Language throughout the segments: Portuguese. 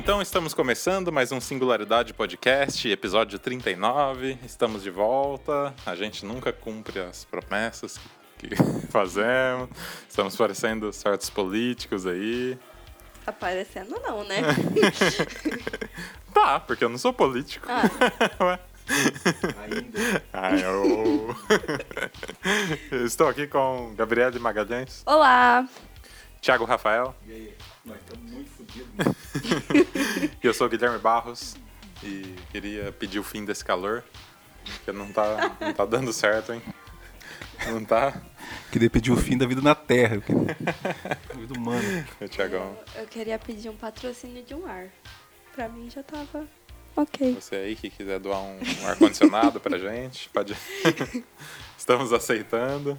então estamos começando mais um Singularidade Podcast, episódio 39. Estamos de volta. A gente nunca cumpre as promessas que fazemos. Estamos parecendo certos políticos aí. Aparecendo não, né? Tá, porque eu não sou político. Ah. Ainda. Ai, eu... Estou aqui com Gabriele Magalhães, Olá! Thiago Rafael E aí? Nós estamos muito fodidos. eu sou o Guilherme Barros. E queria pedir o fim desse calor, porque não tá, não tá dando certo, hein? Não tá? Queria pedir o fim da vida na Terra. eu queria- Vida humana. O Thiagão, Eu queria pedir um patrocínio de um ar. Pra mim já tava ok. você aí que quiser doar um, um ar-condicionado pra gente, pode. Estamos aceitando.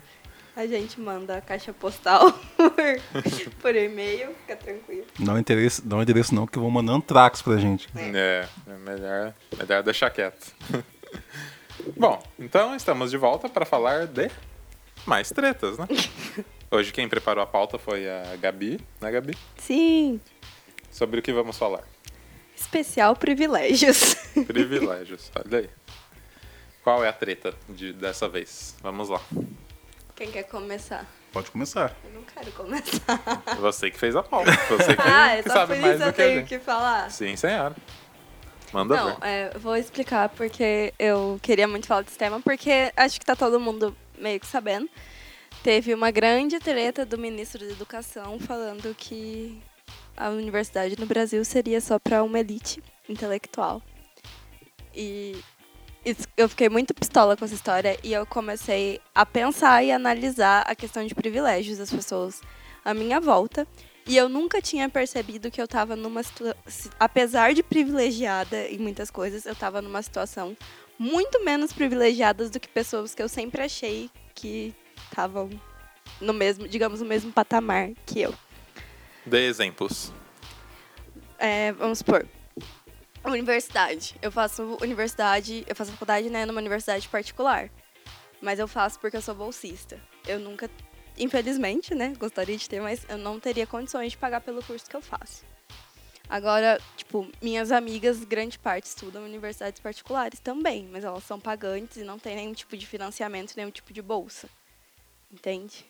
A gente manda a caixa postal por, por e-mail, fica tranquilo. Não endereço, não endereço não, que vão mandar antrax pra gente. É, é melhor, melhor deixar quieto. Bom, então estamos de volta para falar de mais tretas, né? Hoje quem preparou a pauta foi a Gabi, né, Gabi? Sim! Sobre o que vamos falar? Especial privilégios. Privilégios, olha aí. Qual é a treta de, dessa vez? Vamos lá. Quem quer começar? Pode começar. Eu não quero começar. Você que fez a pauta. Você que Ah, é só sabe por mais isso do eu que a tenho que falar? Sim, senhora. Manda Não, ver. é, eu vou explicar porque eu queria muito falar desse tema, porque acho que tá todo mundo meio que sabendo. Teve uma grande treta do ministro da Educação falando que a universidade no Brasil seria só para uma elite intelectual. E eu fiquei muito pistola com essa história e eu comecei a pensar e analisar a questão de privilégios das pessoas à minha volta. E eu nunca tinha percebido que eu tava numa situação. Apesar de privilegiada em muitas coisas, eu tava numa situação muito menos privilegiadas do que pessoas que eu sempre achei que estavam no mesmo, digamos, no mesmo patamar que eu. Dê exemplos. É, vamos supor. Universidade. Eu faço universidade, eu faço faculdade, né, numa universidade particular. Mas eu faço porque eu sou bolsista. Eu nunca, infelizmente, né, gostaria de ter, mas eu não teria condições de pagar pelo curso que eu faço. Agora, tipo, minhas amigas, grande parte, estudam em universidades particulares também, mas elas são pagantes e não tem nenhum tipo de financiamento, nenhum tipo de bolsa. Entende?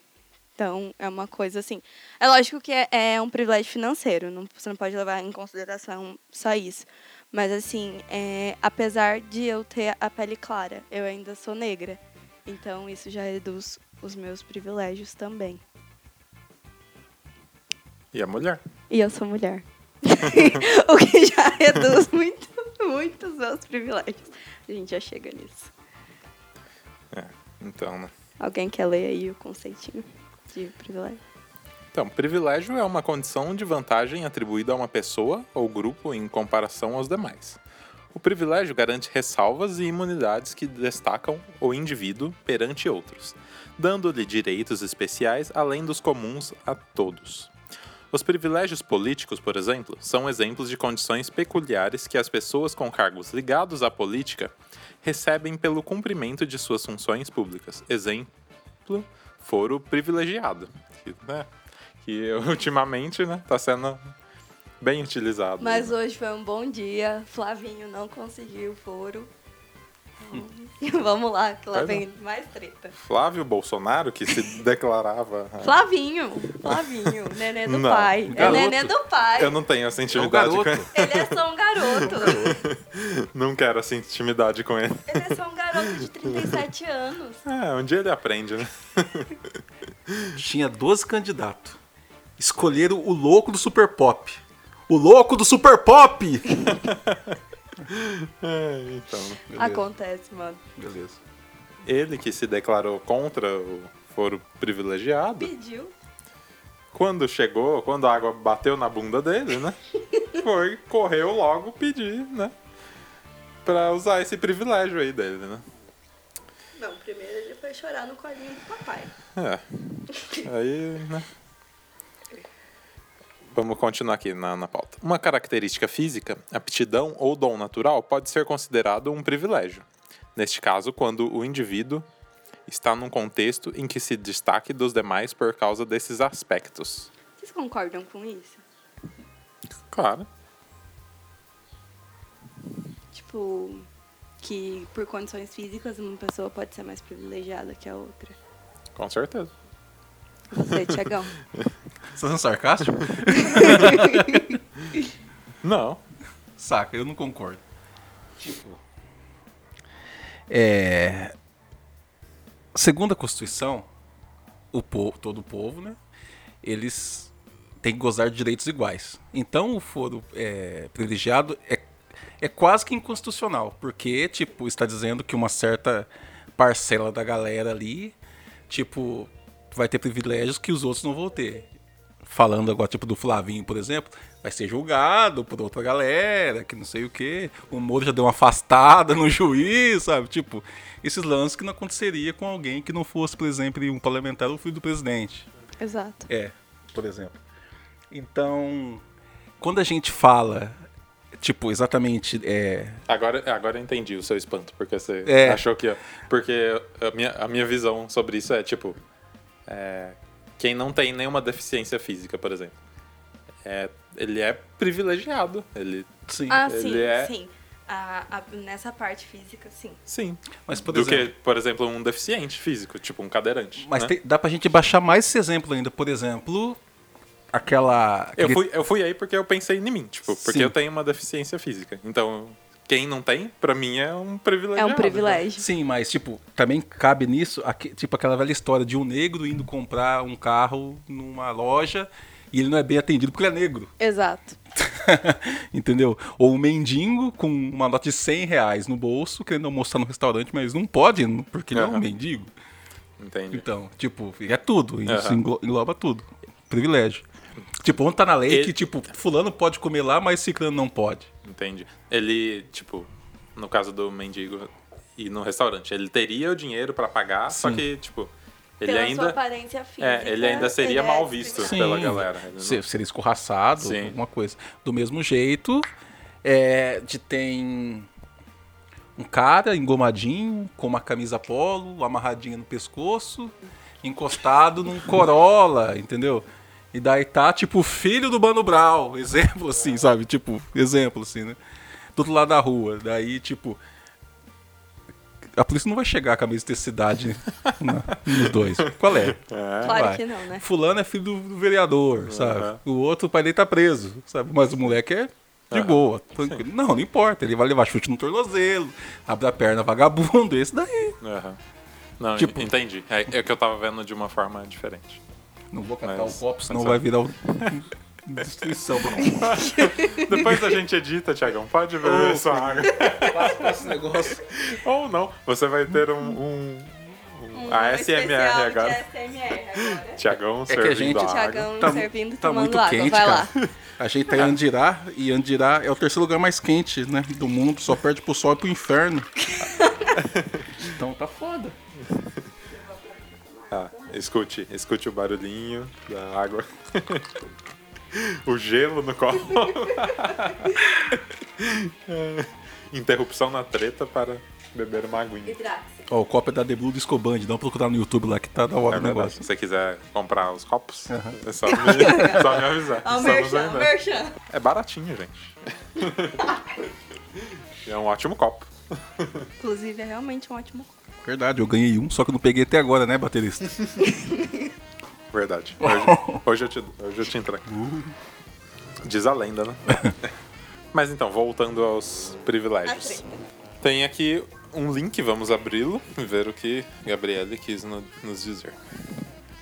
Então, é uma coisa assim. É lógico que é, é um privilégio financeiro, não, você não pode levar em consideração só isso. Mas, assim, é, apesar de eu ter a pele clara, eu ainda sou negra. Então, isso já reduz os meus privilégios também. E a mulher? E eu sou mulher. o que já reduz muito, muito os meus privilégios. A gente já chega nisso. Então, né? Alguém quer ler aí o conceitinho de privilégio? Então, privilégio é uma condição de vantagem atribuída a uma pessoa ou grupo em comparação aos demais. O privilégio garante ressalvas e imunidades que destacam o indivíduo perante outros, dando-lhe direitos especiais além dos comuns a todos. Os privilégios políticos, por exemplo, são exemplos de condições peculiares que as pessoas com cargos ligados à política recebem pelo cumprimento de suas funções públicas. Exemplo, foro privilegiado, né, que ultimamente né, tá sendo bem utilizado. Mas hoje foi um bom dia. Flavinho não conseguiu o foro. Então, Vamos lá, que lá Pois vem mais treta. Flávio Bolsonaro, que se declarava. Flavinho, Flavinho, nenê do Não, pai. É garoto. nenê do pai. Eu não tenho essa intimidade com garoto. ele. Ele é só um garoto. Não quero essa intimidade com ele. Ele é só um garoto de 37 anos. É, um dia ele aprende, né? Tinha 12 candidatos. Escolheram o louco do Super Pop. O louco do Super Pop! É, então. Beleza. Acontece, mano. Beleza. Ele que se declarou contra o foro privilegiado, Pediu. quando chegou, quando a água bateu na bunda dele, né? Foi, correu logo pedir, né? Pra usar esse privilégio aí dele, né? Não, primeiro ele foi chorar no colinho do papai. É. Aí, né? Vamos continuar aqui na, na pauta. Uma característica física, aptidão ou dom natural pode ser considerado um privilégio. Neste caso, quando o indivíduo está num contexto em que se destaque dos demais por causa desses aspectos. Vocês concordam com isso? Claro. Tipo, que por condições físicas uma pessoa pode ser mais privilegiada que a outra. Com certeza. Você, Tiagão. Você tá sendo sarcástico? Não. Saca, eu não concordo. Tipo. É. Segundo a Constituição, o povo, todo o povo, né? Eles têm que gozar de direitos iguais. Então o foro é, privilegiado é, é quase que inconstitucional, porque, tipo, está dizendo que uma certa parcela da galera ali, tipo, vai ter privilégios que os outros não vão ter. Falando agora, tipo, do Flavinho, por exemplo, vai ser julgado por outra galera, que não sei o quê. O Moro já deu uma afastada no juiz, sabe? Tipo, esses lances que não aconteceria com alguém que não fosse, por exemplo, um parlamentar ou filho do presidente. Exato. É, por exemplo. Então, quando a gente fala, tipo, exatamente, é, Agora, agora eu entendi o seu espanto, porque você É. achou que. Porque a minha, a minha visão sobre isso é tipo. é, quem não tem nenhuma deficiência física, por exemplo. É, ele é privilegiado. Ele. sim. Ah, Ele sim, é- sim. A- a- nessa parte física, sim. Sim. Mas, por Do exemplo, que, por exemplo, um deficiente físico, tipo um cadeirante. mas né? tem- dá pra gente baixar mais esse exemplo ainda. Por exemplo, aquela... Eu aquele- fui, eu fui aí porque eu pensei em mim, tipo, porque Sim. eu tenho uma deficiência física. Então, quem não tem, pra mim é um privilégio. É um privilégio. Sim, mas, tipo, também cabe nisso, aque- tipo, aquela velha história de um negro indo comprar um carro numa loja e ele não é bem atendido porque ele é negro. Exato. Entendeu? Ou um mendigo com uma nota de 100 reais no bolso, querendo almoçar no restaurante, mas não pode, porque ele é um mendigo. Entendi. Então, tipo, é tudo. Isso englo- engloba tudo. Privilégio. Tipo, onde tá na lei Ele- que, tipo, fulano pode comer lá, mas ciclano não pode. Entendi. Ele, tipo, no caso do mendigo e no restaurante, ele teria o dinheiro pra pagar, só Sim. que, tipo, ele Pela ainda. sua aparência física. É, ele ainda seria ele é mal visto pela galera. Ele não- Se- Seria escorraçado, Sim. alguma coisa. Do mesmo jeito, é, de tem um cara engomadinho, com uma camisa polo, amarradinha no pescoço, encostado num Corolla, entendeu? E daí tá, tipo, filho do Mano Brown, exemplo assim, sabe? Tipo, exemplo assim, né? Do outro lado da rua. Daí, tipo... A polícia não vai chegar com a mesma intensidade na- nos dois. Qual é? É. Claro Vai. que não, né? Fulano é filho do, do vereador, sabe? Aham. O outro, o pai dele tá preso, sabe? Mas o moleque é de Aham. boa, tranquilo. Não, não importa. Ele vai levar chute no tornozelo, abre a perna vagabundo, esse daí. Aham. Não, Tipo- en- entendi. É, é que eu tava vendo de uma forma diferente. Não vou catar Mas- o copo, senão vai virar um... destruição. Depois a gente edita, Tiagão. Pode beber sua água. esse negócio. Ou não. Você vai ter um. um, um ASMR agora. Agora. Tiagão É que a servindo gente- a água. Tiagão Tá, servindo tá muito água. quente, Vai cara. lá. A gente tá em Andirá, e Andirá é o terceiro lugar mais quente, né? Do mundo, só perde pro sol e pro inferno. então tá foda. Ah, escute, escute o barulhinho da água. o gelo no copo. Interrupção na treta para beber uma aguinha. Ó, o copo é da The Blue Disco Band, dá pra procurar no YouTube lá que tá da hora É o negócio. Se você quiser comprar os copos, Aham. é só me, só me avisar. Ó, o Estamos merchan, o vendendo. merchan. É baratinho, gente. é um ótimo copo. Inclusive, é realmente um ótimo copo. Verdade, eu ganhei um, só que eu não peguei até agora, né, baterista? Verdade. Hoje, hoje eu, te, hoje eu te entrego. Diz a lenda, né? Mas então, voltando aos privilégios. Tem aqui um link, vamos abri-lo e ver o que Gabriele quis no- nos dizer.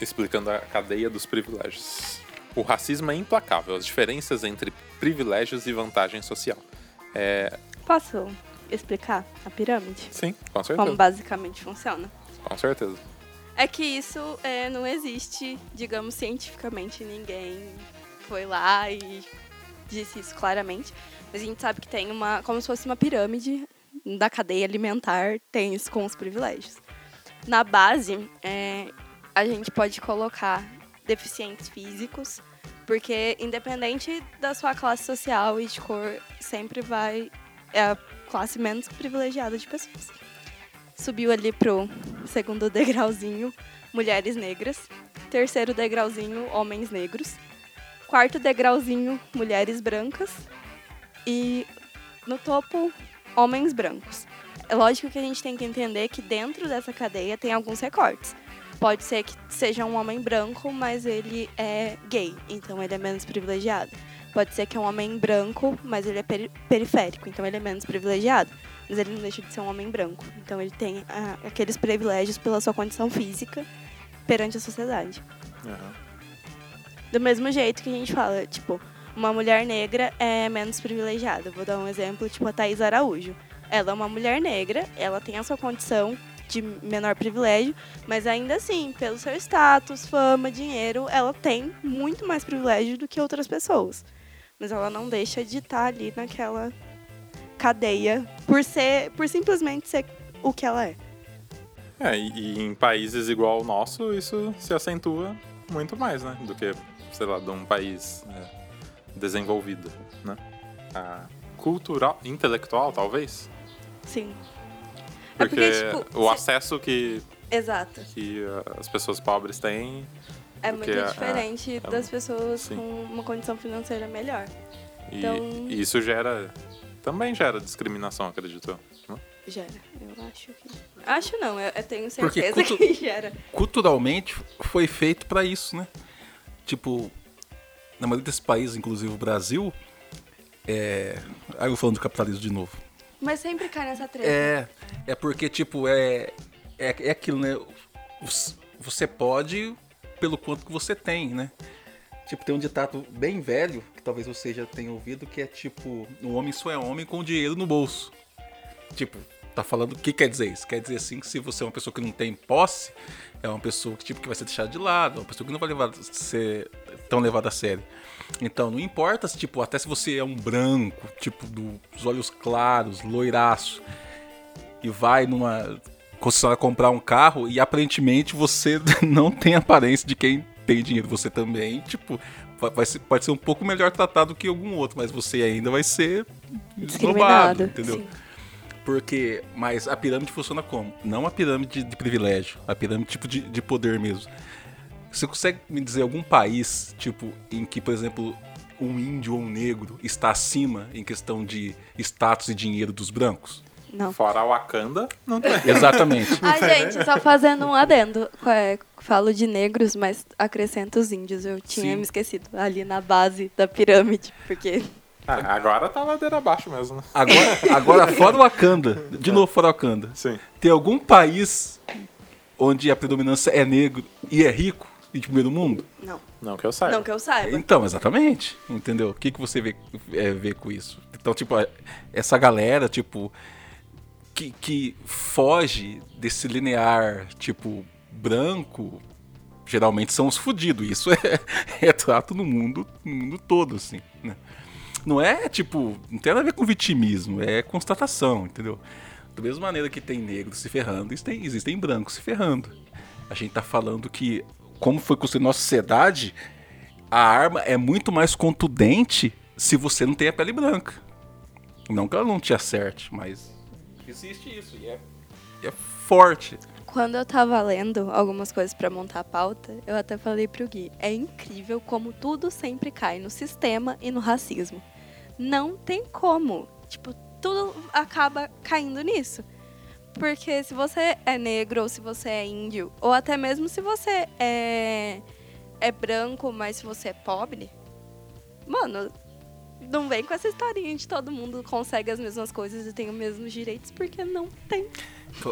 Explicando a cadeia dos privilégios. O racismo é implacável, as diferenças entre privilégios e vantagem social. É, Posso explicar a pirâmide? sim, com Como certeza. basicamente funciona? Com certeza. É que isso é, não existe, digamos, cientificamente. Ninguém foi lá e disse isso claramente. Mas a gente sabe que tem uma. como se fosse uma pirâmide da cadeia alimentar, tem isso com os privilégios. Na base, é, a gente pode colocar deficientes físicos, porque independente da sua classe social e de cor, sempre vai. É classe menos privilegiada de pessoas. Subiu ali pro segundo degrauzinho, mulheres negras. Terceiro degrauzinho, homens negros. Quarto degrauzinho, mulheres brancas. E no topo, homens brancos. É lógico que a gente tem que entender que dentro dessa cadeia tem alguns recortes. Pode ser que seja um homem branco, mas ele é gay, então ele é menos privilegiado. Pode ser que é um homem branco, mas ele é peri- periférico, então ele é menos privilegiado. Mas ele não deixa de ser um homem branco. Então ele tem ah, aqueles privilégios pela sua condição física perante a sociedade. Aham. Do mesmo jeito que a gente fala, tipo, uma mulher negra é menos privilegiada. Vou dar um exemplo, tipo a Thaís Araújo. Ela é uma mulher negra, ela tem a sua condição de menor privilégio, mas ainda assim, pelo seu status, fama, dinheiro, ela tem muito mais privilégio do que outras pessoas. Mas ela não deixa de estar ali naquela cadeia por ser, por simplesmente ser o que ela é. É, e, em países igual o nosso, isso se acentua muito mais, né? Do que, sei lá, de um país é, desenvolvido, né? A cultural, intelectual, talvez. Sim. Porque, é porque, tipo, o acesso que, Exato. que uh, as pessoas pobres têm. É muito a- diferente a- das pessoas sim. com uma condição financeira melhor. E, Então- e isso gera. Também gera discriminação, acredito eu. né? Gera, eu acho que. Acho não, eu, eu tenho certeza cultu- que gera. Culturalmente foi feito pra isso, né? Tipo, na maioria desses países, inclusive o Brasil, é. Aí eu falando do capitalismo de novo. Mas sempre cai nessa treta. É, é porque, tipo, é, é, é aquilo, né? Você pode pelo quanto que você tem, né? Tipo, tem um ditado bem velho, que talvez você já tenha ouvido, que é tipo, um homem só é homem com dinheiro no bolso. Tipo, tá falando, o que quer dizer isso? Quer dizer assim que se você é uma pessoa que não tem posse, é uma pessoa que, tipo, que vai ser deixada de lado, é uma pessoa que não vai levar, ser tão levada a sério. Então, não importa se, tipo, até se você é um branco, tipo, dos olhos claros, loiraço, e vai numa concessionária comprar um carro e aparentemente você não tem aparência de quem tem dinheiro. Você também, tipo, vai- ser- pode ser um pouco melhor tratado que algum outro, mas você ainda vai ser esnobado, Discriminado. entendeu? Sim. Porque, mas a pirâmide funciona como? Não a pirâmide de privilégio, a pirâmide tipo de, de poder mesmo. Você consegue me dizer algum país, tipo, em que, por exemplo, um índio ou um negro está acima em questão de status e dinheiro dos brancos? Não. Fora a Wakanda, não tem. Exatamente. Ah, gente, só fazendo um adendo. É, falo de negros, mas acrescento os índios. Eu tinha Sim. me esquecido. Ali na base da pirâmide. Porque. Ah, agora tá ladeira abaixo mesmo, né? Agora, agora fora o Wakanda, de novo fora o Wakanda, Sim. tem algum país onde a predominância é negro e é rico em primeiro mundo? Não. Não que eu saiba. Não que eu saiba. Então, exatamente. Entendeu? O que, que você vê, é, vê com isso? Então, tipo, a- essa galera, tipo, que, que foge desse linear, tipo, branco, geralmente são os fudidos. Isso é retrato no mundo, no mundo todo, assim, né? Não é, tipo, não tem nada a ver com vitimismo, é constatação, entendeu? Da mesma maneira que tem negros se ferrando, existem, existem brancos se ferrando. A gente tá falando que, como foi construída nossa sociedade, a arma é muito mais contundente se você não tem a pele branca. Não que ela não te acerte, mas existe isso e é, é forte. Quando eu tava lendo algumas coisas pra montar a pauta, eu até falei pro Gui, é incrível como tudo sempre cai no sistema e no racismo. Não tem como. Tipo, tudo acaba caindo nisso. Porque se você é negro, ou se você é índio, ou até mesmo se você é, é branco, mas se você é pobre, mano, não vem com essa historinha de todo mundo consegue as mesmas coisas e tem os mesmos direitos, porque não tem.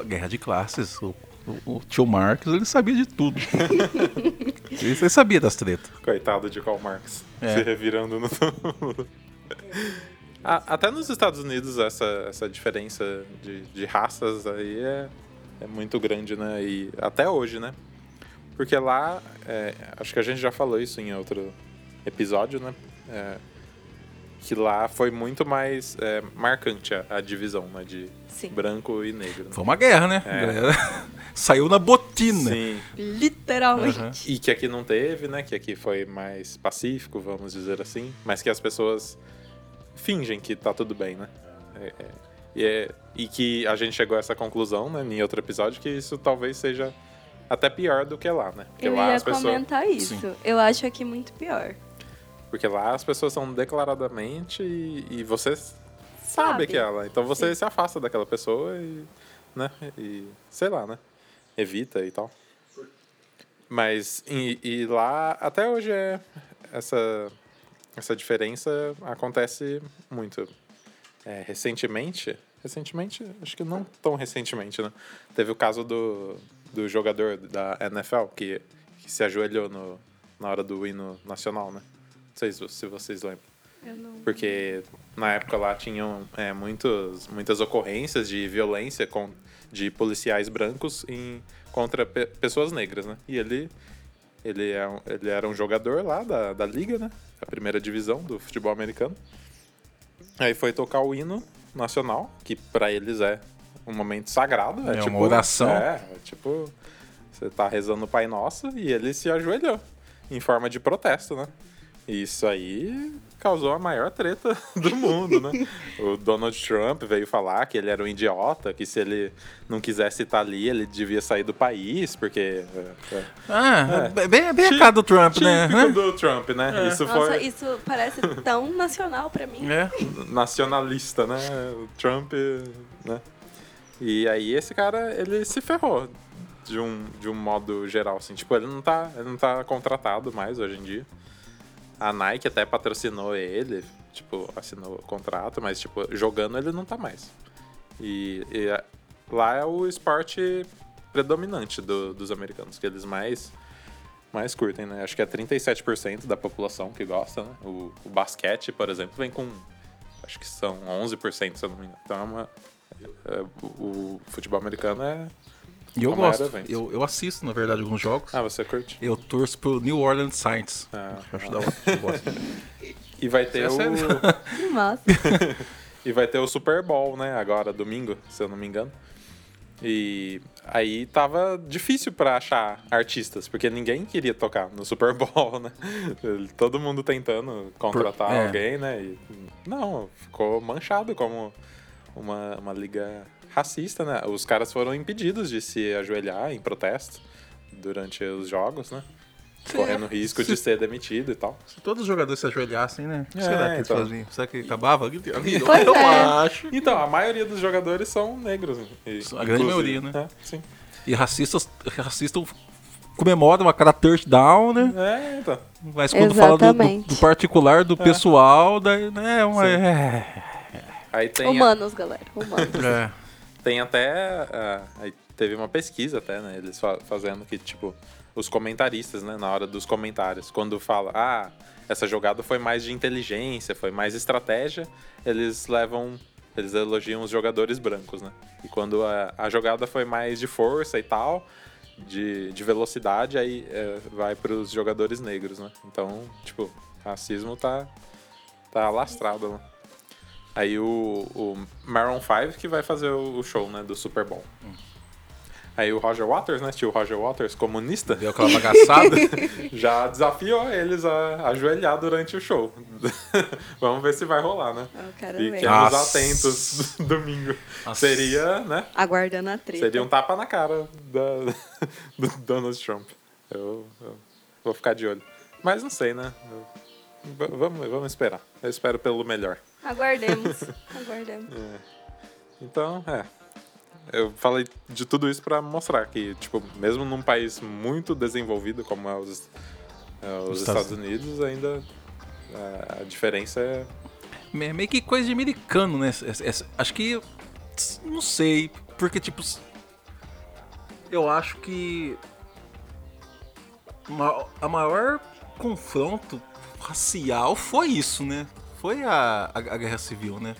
Guerra de classes. O, o- o tio Marcos, ele sabia de tudo. ele, ele sabia das tretas. Coitado de Karl Marx. É. Se revirando no. A- Até nos Estados Unidos, essa, essa diferença de, de raças aí é, é muito grande, né? E até hoje, né? Porque lá, é, acho que a gente já falou isso em outro episódio, né? É, que lá foi muito mais é, marcante a, a divisão, né? De Sim. branco e negro. né? Foi uma guerra, né? É. Saiu na botina. Sim. Literalmente. Aham. E que aqui não teve, né? Que aqui foi mais pacífico, vamos dizer assim. Mas que as pessoas fingem que tá tudo bem, né? É- é- e, é- e que a gente chegou a essa conclusão, né? Em outro episódio, que isso talvez seja até pior do que lá, né? Porque Eu lá ia as pessoas. comentar isso. Eu acho aqui muito pior. Porque lá as pessoas são declaradamente e, e você sabe, Sabe. que é ela. Então você se afasta daquela pessoa e, né, e sei lá, né, evita e tal. Mas e, e lá até hoje é essa essa diferença acontece muito. É, recentemente, recentemente, acho que não tão recentemente, né? Teve o caso do, do jogador da NFL que, que se ajoelhou no, na hora do hino nacional, né? Não sei se vocês lembram. Eu não. Porque na época lá tinham é, muitos, muitas ocorrências de violência com, de policiais brancos em, contra pe- pessoas negras, né? E ele, ele, é um- ele era um jogador lá da, da liga, né? A primeira divisão do futebol americano. Aí foi tocar o hino nacional, que pra eles é um momento sagrado. É, É uma tipo, oração. É, é tipo, você tá rezando o Pai Nosso e ele se ajoelhou em forma de protesto, né? Isso aí causou a maior treta do mundo, né? O Donald Trump veio falar que ele era um idiota, que se ele não quisesse estar ali, ele devia sair do país, porque. É, é, Ah, É. bem, bem a cara do Trump, né? do Trump, né? Isso Nossa, foi isso parece tão nacional pra mim. É. nacionalista, né? O Trump, né? E aí esse cara, ele se ferrou de um, de um modo geral, assim. Tipo, ele não tá, ele não tá contratado mais hoje em dia. A Nike até patrocinou ele, tipo, assinou o contrato, mas, tipo, jogando ele não tá mais. E, e lá é o esporte predominante do- dos americanos, que eles mais, mais curtem, né? Acho que é 37% da população que gosta, né? O, o basquete, por exemplo, vem com acho que são 11%, se eu não me engano. Então é uma. é, o, o futebol americano é. E eu gosto. Eu, eu assisto, na verdade, alguns jogos. Ah, você curte? Eu torço pro New Orleans Saints. Ah, Eu acho da hora. Eu gosto. E vai ter É o. e vai ter o Super Bowl, né? Agora, domingo, se eu não me engano. E aí tava difícil pra achar artistas, porque ninguém queria tocar no Super Bowl, né? Todo mundo tentando contratar Por- é. alguém, né? E não, ficou manchado como uma, uma liga racista, né? Os caras foram impedidos de se ajoelhar em protesto durante os jogos, né? Correndo risco de ser demitido e tal. Se todos os jogadores se ajoelhassem, né? O que É, será que eles então. faziam? Será que acabava? Pois eu é. acho. Então, a maioria dos jogadores são negros. e- A grande maioria, né? É, sim. E racistas, racistas comemoram a cada touchdown, né? É, então. Mas quando fala do, do, Exatamente. do particular, do pessoal, daí, né? Uma, Sim. é, Aí tem, a- Humanos, galera. Humanos. é. Tem até. aí teve uma pesquisa até, né? Eles fa- fazendo que, tipo, os comentaristas, né? Na hora dos comentários, quando fala, ah, essa jogada foi mais de inteligência, foi mais estratégia, eles levam. Eles elogiam os jogadores brancos, né? E quando a, a jogada foi mais de força e tal, de, de velocidade, aí é, vai para os jogadores negros, né? Então, tipo, racismo tá, tá alastrado, né? Aí o, o Maroon 5 que vai fazer o, show, né, do Super Bowl. Aí o Roger Waters, né, tio Roger Waters, comunista, Deu aquela bagaçada. já desafiou eles a ajoelhar durante o show. Vamos ver se vai rolar, né? Eu quero Fiquemos ver. Atentos domingo. Nossa. Seria, né? Aguardando a treta. Seria um tapa na cara da, do Donald Trump. Eu, eu vou ficar de olho. Mas não sei, né? Eu- vamos, vamos esperar. Eu espero pelo melhor. Aguardemos. Aguardemos. Então, é. Eu falei de tudo isso pra mostrar que, tipo, mesmo num país muito desenvolvido como é os, é, os Os Estados Estados- Unidos, ainda é, a diferença é. Me- meio que coisa de americano, né? Acho que. Não sei. Porque, tipo. Eu acho que. A maior confronto racial foi isso, né? Foi a, a, a guerra civil, né?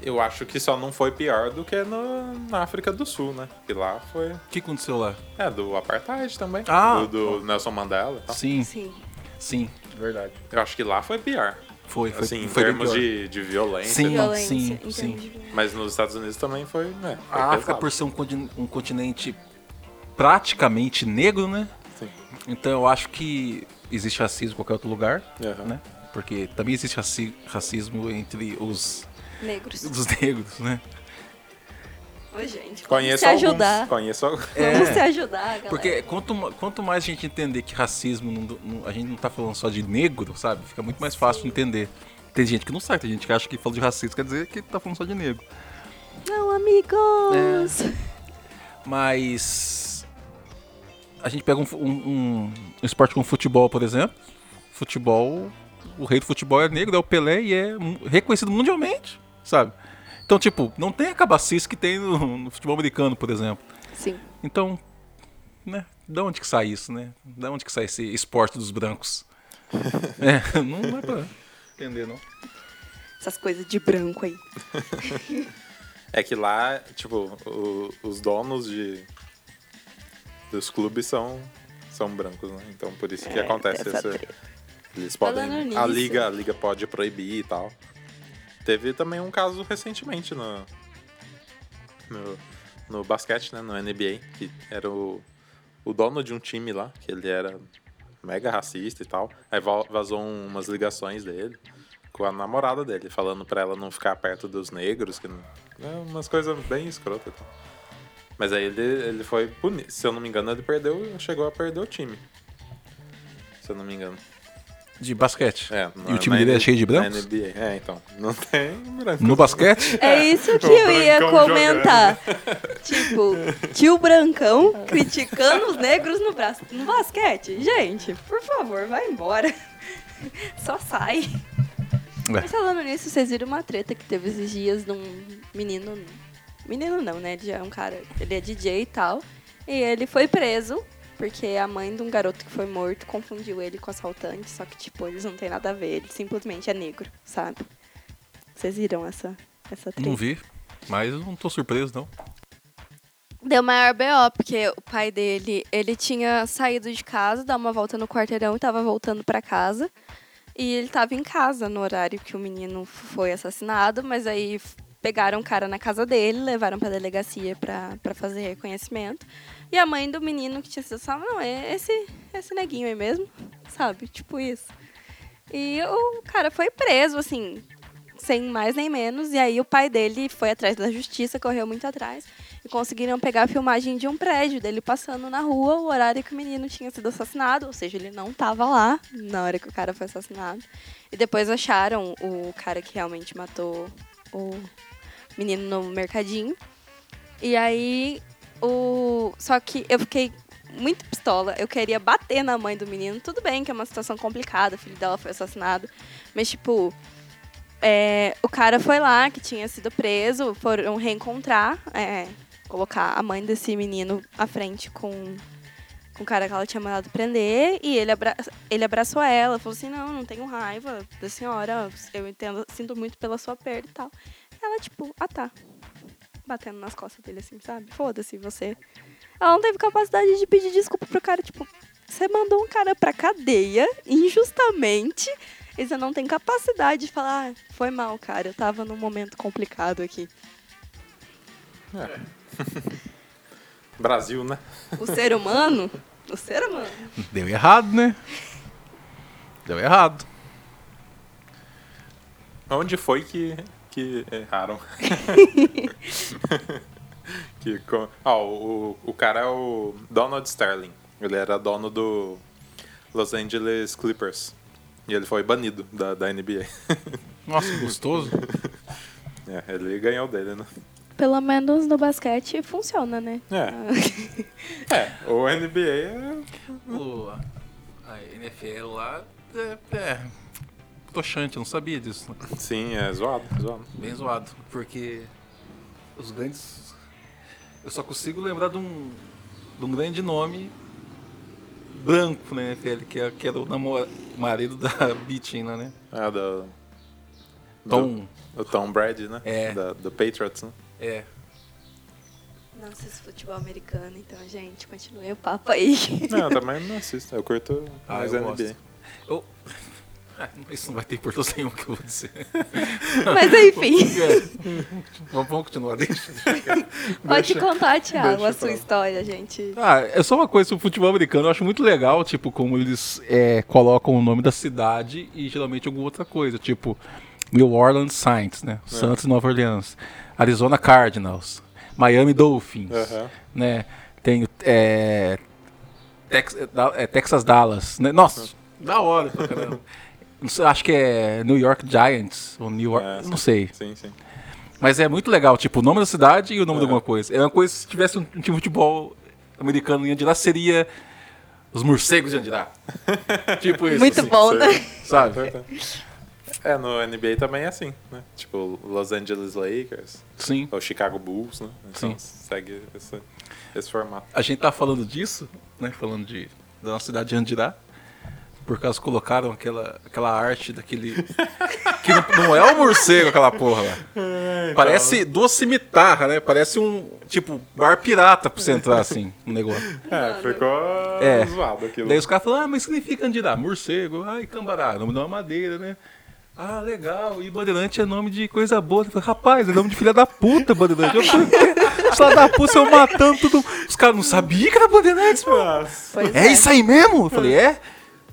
Eu acho que só não foi pior do que no, na África do Sul, né? Que lá foi. O que aconteceu lá? É, do Apartheid também. Ah! do, do Nelson Mandela e tal. Sim, Sim. sim. Verdade. Eu acho que lá foi pior. Foi, foi. assim, em foi termos de, de violência. Sim. Violência. sim, sim. de. Mas nos Estados Unidos também foi. né, foi A África, por ser um, um continente praticamente negro, né? Sim. Então eu acho que existe racismo em qualquer outro lugar, Aham. né? Porque também existe raci- racismo entre os, Negros. os negros, né? Ô, gente, vamos Conheço se alguns. ajudar. Conheço alguns. Vamos É. se ajudar, galera. Porque quanto, quanto mais a gente entender que racismo, não- não- a gente não tá falando só de negro, sabe? Fica muito mais fácil de entender. Tem gente que não sabe, tem gente que acha que falando de racismo quer dizer que tá falando só de negro. Não, amigos! Mas. A gente pega um, um- um- um esporte como futebol, por exemplo. Futebol. O rei do futebol é negro, é o Pelé e é reconhecido mundialmente, sabe? Então, tipo, não tem a cabacice que tem no, no futebol americano, por exemplo. Sim. Então, né? Da onde que sai isso, né? Da onde que sai esse esporte dos brancos? é, não é pra entender, não. Essas coisas de branco aí. É que lá, tipo, o- os donos de dos clubes são são brancos, né? Então por isso que É, acontece essa esse, eles Falando podem a nisso- liga, a liga pode proibir e tal. Teve também um caso recentemente no no, no basquete, né, no NBA, que era o, o dono de um time lá, que ele era mega racista e tal. Aí va- vazou umas ligações dele com a namorada dele, falando pra ela não ficar perto dos negros, que não, é umas coisas bem escrotas. Mas aí ele, ele foi punido. Se eu não me engano, ele perdeu, chegou a perder o time. Se eu não me engano. De basquete. É, E o time dele é cheio de brancos? Na NBA. É, então. Não tem brancos. No basquete? É isso que eu ia comentar. Tipo, tio Brancão criticando os negros no, bras... no basquete. Gente, por favor, vai embora. Só sai. Mas falando nisso, vocês viram uma treta que teve esses dias de um menino. Menino não, né? Ele já é um cara. Ele é DJ e tal. E ele foi preso porque a mãe de um garoto que foi morto confundiu ele com assaltante. Só que, tipo, eles não tem nada a ver. Ele simplesmente é negro, sabe? Vocês viram essa, essa treta? Não vi, mas não tô surpreso, não. Deu maior BO, porque o pai dele, ele tinha saído de casa, dar uma volta no quarteirão e tava voltando pra casa. E ele tava em casa no horário que o menino foi assassinado, mas aí pegaram o cara na casa dele, levaram pra delegacia pra fazer reconhecimento. E a mãe do menino que tinha sido assassinado, não, é esse, esse neguinho aí mesmo, sabe? Tipo isso. E o cara foi preso, assim, sem mais nem menos. E aí o pai dele foi atrás da justiça, correu muito atrás. E conseguiram pegar a filmagem de um prédio dele passando na rua, o horário que o menino tinha sido assassinado. Ou seja, ele não estava lá na hora que o cara foi assassinado. E depois acharam o cara que realmente matou o menino no mercadinho. E aí, o. Só que eu fiquei muito pistola. Eu queria bater na mãe do menino. Tudo bem que é uma situação complicada, o filho dela foi assassinado. Mas, tipo, é, o cara foi lá, que tinha sido preso, foram reencontrar, é, colocar a mãe desse menino à frente com, com o cara que ela tinha mandado prender, e ele, abra ele abraçou ela, falou assim, não, não tenho raiva da senhora, eu entendo, sinto muito pela sua perda e tal. Ela, tipo, ah tá. Batendo nas costas dele, assim, sabe? Foda-se, você. Ela não teve capacidade de pedir desculpa pro cara, tipo, você mandou um cara pra cadeia injustamente e você não tem capacidade de falar, ah, foi mal, cara, eu tava num momento complicado aqui. Brasil, né? O ser humano, o ser humano. Deu errado, né? Deu errado. Onde foi que, que erraram? que, ah, o, o cara é o Donald Sterling. Ele era dono do Los Angeles Clippers. E ele foi banido da, da NBA. Nossa, gostoso. é, ele ganhou dele, né? Pelo menos no basquete funciona, né? É. É, o NBA é. O, a NFL lá é, é tochante, eu não sabia disso. Sim, é zoado, zoado. Bem zoado, porque os grandes. Eu só consigo lembrar de um, de um grande nome branco na NFL, que, é, que era o namor, marido da Bitina, né? É, do. Tom. Do, do Tom Brady, né? É. Da, do Patriots, né? É. Nossa, esse futebol americano, então, gente, continue o papo aí. Não, eu também não assisto. Eu curto Ah, mais eu NBA. gosto. Eu... Ah, Isso não vai ter importância nenhuma que eu vou dizer. Mas enfim, É. Vamos vamos continuar, deixa. pode contar, Thiago, deixa a sua pra história, gente. Ah, é só uma coisa sobre o futebol americano. Eu acho muito legal, tipo, como eles é, colocam o nome da cidade e geralmente alguma outra coisa. Tipo, New Orleans Saints, né? Santos e Nova Orleans. Arizona Cardinals. Miami Dolphins. Aham. Né? Tem é, Tex- é, é, Texas Dallas. Né? Nossa, da hora pra caramba. Acho que é New York Giants, ou New York, É, não sei. Sim, sim. Mas é muito legal, tipo, o nome da cidade e o nome de alguma coisa. É uma coisa se tivesse um, um time de futebol americano em Andirá, seria os morcegos de Andirá. tipo isso. Muito assim, bom, né? Sabe? É, no NBA também é assim, né? Tipo, Los Angeles Lakers, Sim. ou Chicago Bulls, né? Então Sim. segue esse, esse formato. A gente tá falando disso, né? Falando de, da nossa cidade de Andirá. Por causa que colocaram aquela, aquela arte daquele. que não, não é um morcego aquela porra lá. Parece duas cimitarras, né? Parece um. Tipo, bar pirata pra você entrar assim, no negócio. É, ficou É. zoado aquilo. Daí os caras falam, ah, mas significa Andirá? Morcego. Ai, cambará, nome de uma madeira, né? Ah, legal. E Bandeirante é nome de coisa boa. Eu falei, Rapaz, é nome de filha da puta, Bandeirante. Eu falei, filha da puta, eu matando tudo. Os caras não sabiam que era Bandeirantes, mano. Pois É isso aí mesmo? Eu falei, é?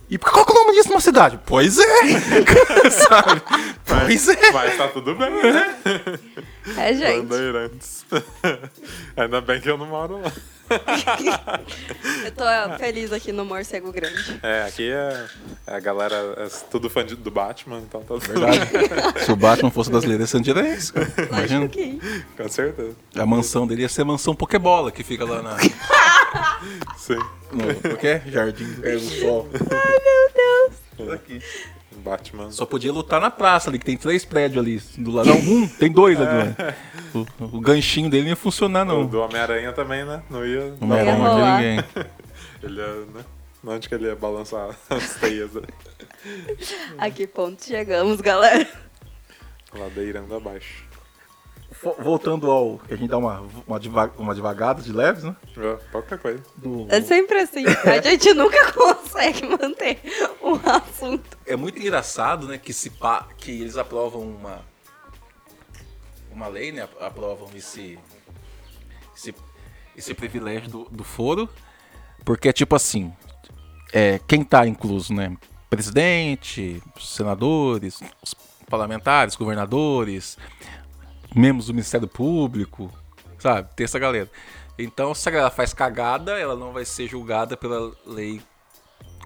E qual que é o nome disso numa cidade? Pois é! Sabe? Pois é! Mas tá tudo bem, né? É, gente. Bandeirantes. Ainda bem que eu não moro lá. Eu tô feliz aqui no Morcego Grande. É, aqui é, é a galera é tudo fã de- do Batman, então tá tudo Verdade. Se o Batman fosse brasileiro, ia ser Andirense, cara. Lógico Imagina. que. Com certeza. A mansão dele ia ser a mansão Pokébola, que fica lá na. Sim. No, é? Jardim do Carro do Sol. Ai, meu Deus. Aqui. Batman. Só podia lutar na praça ali, que tem três prédios ali do lado. Não, um, tem dois ali. né? O, o ganchinho dele não ia funcionar, O não. do Homem-Aranha também, né? Não ia. Não ia rolar. ninguém. Ele ia, né? Onde que ele ia balançar as teias? né? A que ponto chegamos, galera? Ladeirando abaixo. Vo- Voltando ao. Que a gente dá uma, uma, diva- uma devagada de leves, né? Ó, Qualquer coisa. Do- É sempre assim. A gente nunca consegue manter um assunto. É muito engraçado, né, que, se pa... que eles aprovam uma uma lei, né, aprovam esse esse, esse privilégio do, do foro, porque é tipo assim, é, quem tá incluso, né, presidente, senadores, os parlamentares, governadores, membros do Ministério Público, sabe, tem essa galera. Então, se a galera faz cagada, ela não vai ser julgada pela lei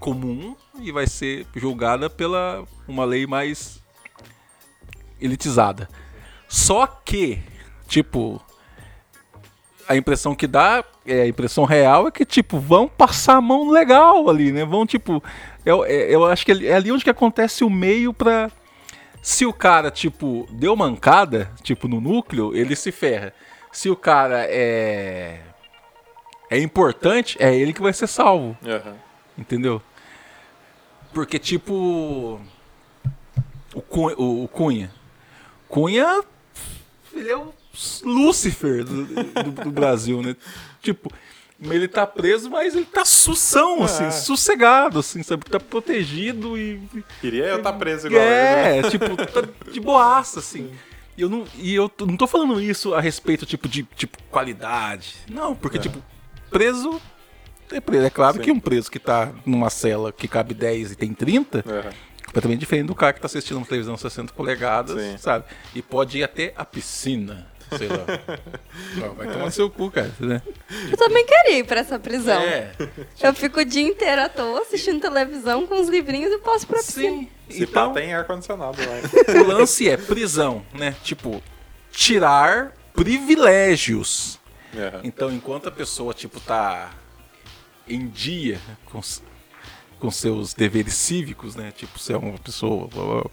comum e vai ser julgada pela uma lei mais elitizada. Só que, tipo, a impressão que dá, é a impressão real é que, tipo, vão passar a mão legal ali, né? Vão, tipo, eu, é- eu acho que é ali onde que acontece o meio pra. Se o cara, tipo, deu mancada, tipo, no núcleo, ele se ferra. Se o cara é. É importante, é ele que vai ser salvo. Aham. Entendeu? Porque, tipo. O Cunha. O Cunha. Cunha. Ele é o Lúcifer do, do- do Brasil, né? Tipo. Ele tá preso, mas ele tá sução, assim, É. sossegado, assim, sabe? Tá protegido e. Queria eu estar preso igual ele, né? É, tipo, tá de boaça, assim. E eu não, e eu não tô falando isso a respeito, tipo, de tipo, qualidade. Não, porque, É. tipo, preso é preso. É claro Sim. que um preso que tá numa cela que cabe 10 e tem 30, Aham. completamente diferente do cara que tá assistindo uma televisão 60 polegadas, Sim. sabe? E pode ir até a piscina, sei lá. Não, vai tomar seu cu, cara, né? Eu também queria ir pra essa prisão. É, Eu fico o dia inteiro à toa assistindo televisão com os livrinhos e posso ir pra piscina. sim. Se Então, pá, tem ar-condicionado lá. o lance é prisão, né? Tipo, tirar privilégios. Aham. Então, enquanto a pessoa, tipo, tá em dia com, com seus deveres cívicos, né? Tipo, você é uma pessoa. blá, blá.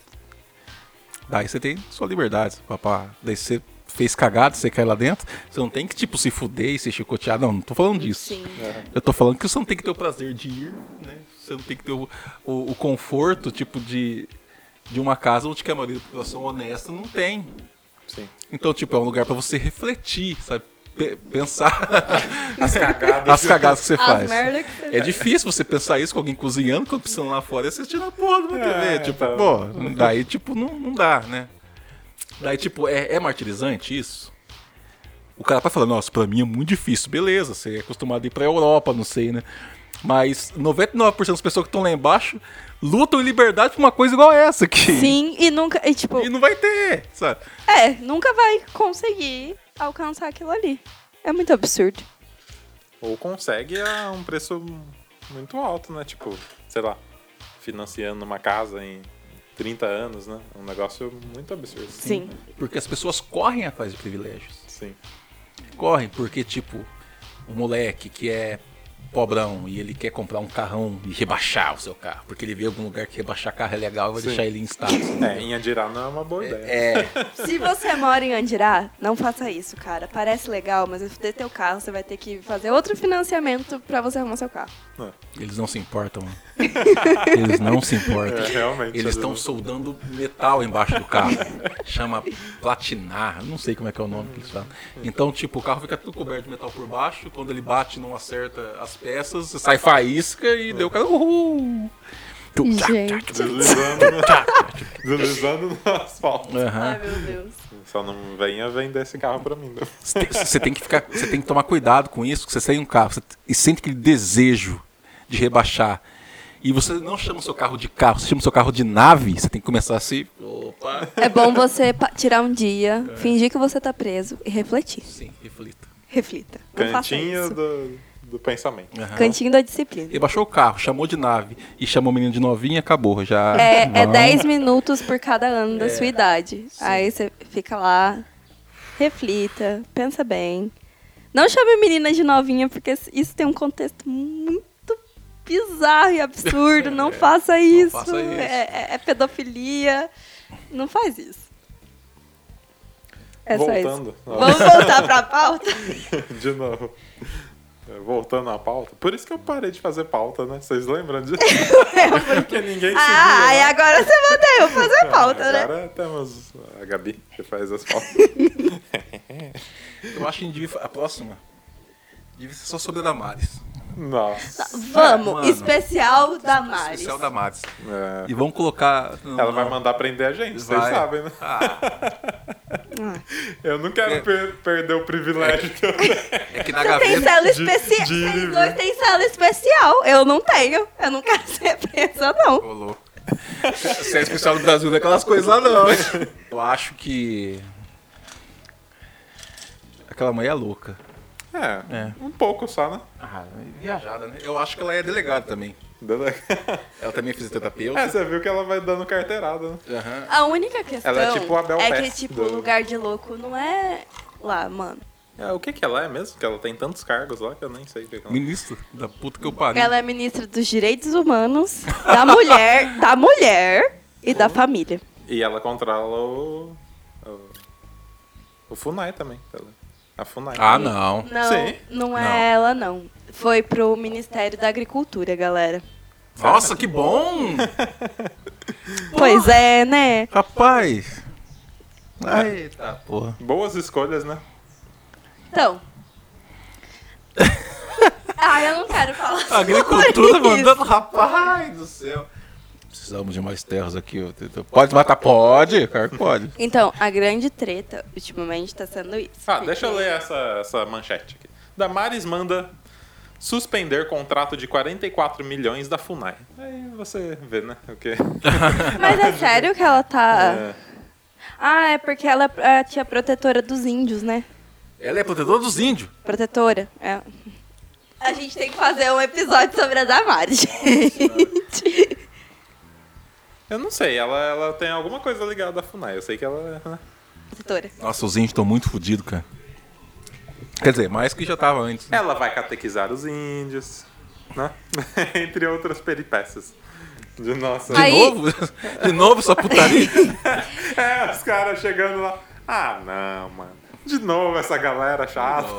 Daí você tem sua liberdade, papá. Daí você fez cagada, você cai lá dentro. Você não tem que, tipo, se fuder e se chicotear. Não, não tô falando disso. Sim. Aham. Eu tô falando que você não tem que ter o prazer de ir, né? Você não tem que ter o, o, o conforto, tipo, de, de uma casa onde que a maioria da população honesta não tem. Sim. Então, tipo, é um lugar pra você refletir, sabe? Pe- pensar As cagadas. as cagadas que você As faz. merda que você É difícil você pensar isso com alguém cozinhando, quando precisando lá fora e assistindo a porra de uma É, TV. Tipo, então. pô, daí, tipo, não, não dá, né? Daí, tipo, é, é martirizante isso? O cara vai falar, nossa, pra mim é muito difícil. Beleza, você é acostumado a ir pra Europa, não sei, né? Mas 99% das pessoas que estão lá embaixo lutam em liberdade por uma coisa igual essa aqui. Sim, e nunca. E tipo, E não vai ter, sabe? é, nunca vai conseguir alcançar aquilo ali. É muito absurdo. Ou consegue a um preço muito alto, né? Tipo, sei lá, financiando uma casa em 30 anos, né? Um negócio muito absurdo. Sim. Porque as pessoas correm atrás de privilégios. Sim. Correm porque, tipo, o moleque que é pobrão e ele quer comprar um carrão e rebaixar o seu carro. Porque ele vê algum lugar que rebaixar carro é legal e vai Sim. deixar ele em status. É, em Andirá não é uma boa ideia. É, Se você mora em Andirá, não faça isso, cara. Parece legal, mas se você ter teu carro, você vai ter que fazer outro financiamento pra você arrumar seu carro. eles não se importam. Eles não se importam. É, realmente. Eles estão soldando metal embaixo do carro. Chama platinar, não sei como é que é o nome que eles falam. Então, tipo, o carro fica tudo coberto de metal por baixo. Quando ele bate, não acerta as peças, sai faísca e deu o cara. Uhul. Gente. Deslizando, no- deslizando no asfalto. Aham. Ai, meu Deus. Só não venha vender esse carro pra mim. Não. Você tem, você tem que ficar, você tem que tomar cuidado com isso, que você sai em um carro você- e sente aquele desejo de rebaixar. E você não chama o seu carro de carro, você chama o seu carro de nave, você tem que começar assim. Opa! É bom você tirar um dia, fingir que você tá preso e refletir. Sim, reflita. Reflita. Não faça Cantinho isso. do, do pensamento. Aham. Cantinho da disciplina. Ele baixou o carro, chamou de nave e chamou o menino de novinha, acabou. Já. É, é Vamos. 10 minutos por cada ano da sua idade. Aí você fica lá, reflita, pensa bem. Não chame menina de novinha, porque isso tem um contexto muito bizarro e absurdo. Não faça isso. faça isso. É, é- é pedofilia. Não faz isso. É só isso. Voltando. Vamos voltar pra pauta? De novo. Voltando à pauta. Por isso que eu parei de fazer pauta, né? Vocês lembram disso? Porque ninguém seguia. Ah, né? e agora você manda eu fazer pauta, né? Agora temos a Gabi, que faz as pautas. Eu acho que a, gente devia, a próxima devia ser só sobre a Damares. Nossa. Vamos, Mano. especial da Mari. Especial Damares. É. E vamos colocar. Ela vai mandar prender a gente, vocês Vai. sabem, né? Ah, Eu não quero É. per- perder o privilégio eu tenho. é que na Você tem gaveta. cela de- especial. Vocês dois têm cela especial. Eu não tenho. Eu não quero ser presa, não. Se é especial do Brasil, não é aquelas coisas lá, não. Eu acho que. Aquela mulher é louca. É, É. um pouco só, né? Ah, viajada, né? Eu acho que ela é delegada também. Ela também é fisioterapeuta. É, você viu que ela vai dando carteirada, né? Aham. A única questão Ela é tipo a Bel é que, tipo, do- o lugar de louco não é lá, mano. É, o que que ela é mesmo? Que ela tem tantos cargos lá que eu nem sei o que que ela é. Ministro da puta que eu pariu. Ela é ministra dos direitos humanos, da mulher, da mulher e da família. E ela controla o... O, o FUNAI também. ela- A FUNAI. Ah, não. Não, Sim. não é Não. ela, não. Foi pro Ministério da Agricultura, galera. Nossa, que bom! Pois é, né? Rapaz! Eita porra. Boas escolhas, né? Então. ah, eu não quero falar sobre Agricultura mandando, rapaz do céu. Precisamos de mais terras aqui. Pode matar? Pode, cara, que pode. Então, a grande treta ultimamente tá sendo isso. Ah, porque- deixa eu ler essa, essa manchete aqui. Damares manda suspender contrato de 44 milhões da FUNAI. Aí você vê, né? O que... Mas é sério que ela tá. É. Ah, é porque ela é a tia protetora dos índios, né? Ela é protetora dos índios. Protetora. É. A gente tem que fazer um episódio sobre a Damares, gente. Eu não sei, ela, ela tem alguma coisa ligada à FUNAI. Eu sei que ela... né? protetora. Nossa, os índios estão muito fodidos, cara. Quer dizer, mais que já tava antes. né? Ela vai catequizar os índios, né? Entre outras peripécias. De nossa... De Aí- novo? De novo essa putaria? É, os caras chegando lá. Ah, não, mano. De novo essa galera chata.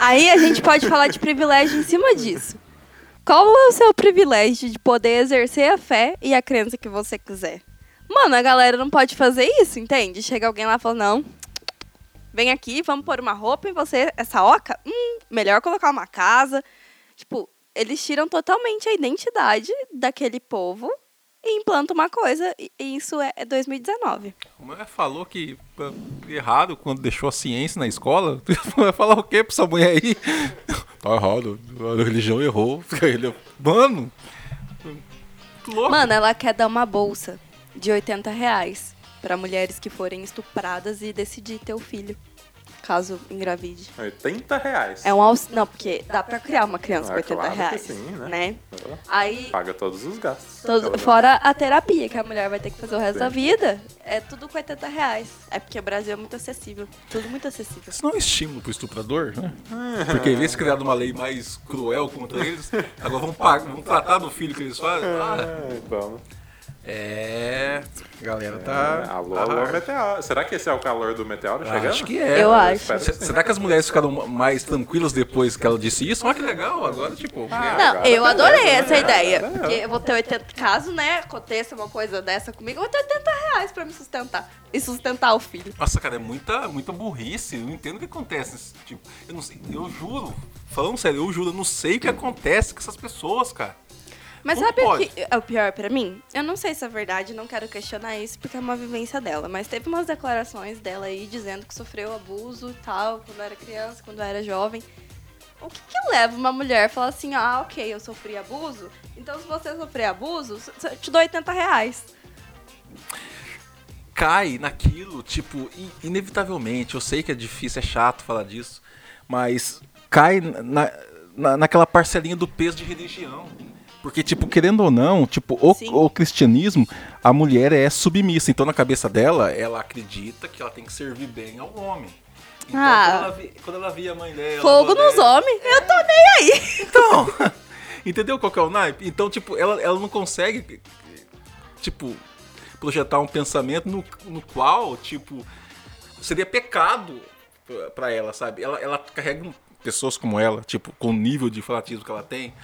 Aí a gente pode falar de privilégio em cima disso. Qual é o seu privilégio de poder exercer a fé e a crença que você quiser? Mano, a galera não pode fazer isso, entende? Chega alguém lá e fala, não, vem aqui, vamos pôr uma roupa em você, essa oca, hum, melhor colocar uma casa. Tipo, eles tiram totalmente a identidade daquele povo e implantam uma coisa, e isso é é 2019. O mulher falou que errado quando deixou a ciência na escola. Vai falar o quê pra essa mulher aí? Tá errado. A religião errou. Ele- Mano! que louco. Mano, ela quer dar uma bolsa de 80 reais pra mulheres que forem estupradas e decidir ter o filho. Caso engravide. 80 reais. É um aux... Não, porque dá pra criar uma criança Ah, por 80 claro que reais. sim, né? né? Ela Aí, Paga todos os gastos. todos- Ela- fora a terapia que a mulher vai ter que fazer o resto Sim. da vida, é tudo com 80 reais. É porque o Brasil é muito acessível. Tudo muito acessível. Isso não é um estímulo pro estuprador, né? Porque em vez de criar uma lei mais cruel contra eles, agora vão, pagar, vão tratar do filho que eles fazem. Ah, É, então. É. A galera tá. É, alô, alô, meteoro. Será que esse é o calor do meteoro chegando? Acho que é. Eu acho. que. Será que as mulheres ficaram mais tranquilas depois que ela disse isso? Olha que legal, agora, tipo. Ah, Não, agora eu beleza, adorei né? essa ideia. Agora Porque eu vou ter 80. Caso, né, aconteça uma coisa dessa comigo, eu vou ter 80 reais pra me sustentar. E sustentar o filho. Nossa, cara, é muita, muita burrice. Eu não entendo o que acontece. Tipo, eu não sei, eu juro, falando sério, eu juro, eu não sei o que acontece com essas pessoas, cara. Mas Como sabe o pode? que é o pior pra mim? Eu não sei se é verdade, não quero questionar isso porque é uma vivência dela. Mas teve umas declarações dela aí dizendo que sofreu abuso e tal, quando era criança, quando era jovem. O que, que leva uma mulher a falar assim, ah, ok, eu sofri abuso, então se você sofrer abuso, eu te dou 80 reais. cai naquilo, tipo, in- inevitavelmente. Eu sei que é difícil, é chato falar disso, mas cai na, na, naquela parcelinha do peso de religião. Porque, tipo, querendo ou não, tipo, o, o cristianismo, a mulher é submissa. Então, na cabeça dela, ela acredita que ela tem que servir bem ao homem. Então, Ah. quando, ela vi- quando ela via a mãe dela... Fogo nos homens, eu tô nem aí. Então, entendeu qual que é o naipe? Então, tipo, ela, ela não consegue, tipo, projetar um pensamento no, no qual, tipo, seria pecado pra- pra ela, sabe? Ela, ela carrega pessoas como ela, tipo, com o nível de fanatismo que ela tem,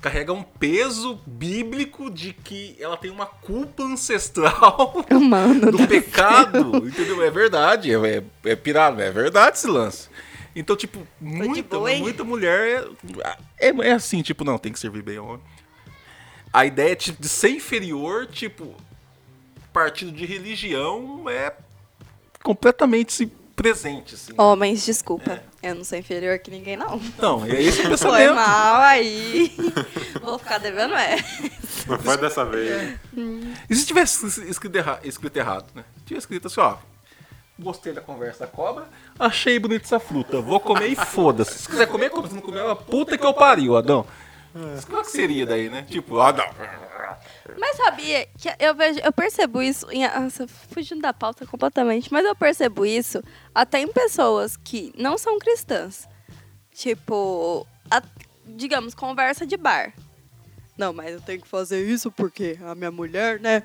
carrega um peso bíblico de que ela tem uma culpa ancestral Mano, do pecado, entendeu? É verdade, é, é, é pirado, é verdade esse lance. Então, tipo, muita, muita mulher é, é, é assim, tipo, não, tem que servir bem ao homem. A ideia tipo, de ser inferior, tipo, partido de religião é completamente presente, assim. Homens, desculpa. Eu não sou inferior que ninguém, não. Não, é esse o Foi pensamento. mal aí. Vou ficar devendo, é. Não foi dessa vez. E se tivesse escrito, erra- escrito errado, né? Tinha escrito assim, ó. Gostei da conversa da cobra, achei bonita essa fruta, vou comer e foda-se. Se quiser comer, come. Se não comer, é uma puta que eu pariu, Adão. Qual que seria daí, né? Tipo, Adão. Mas sabia que eu vejo, eu percebo isso, em, nossa, fugindo da pauta completamente, mas eu percebo isso até em pessoas que não são cristãs. Tipo, a- digamos, conversa de bar. Não, mas eu tenho que fazer isso porque a minha mulher, né?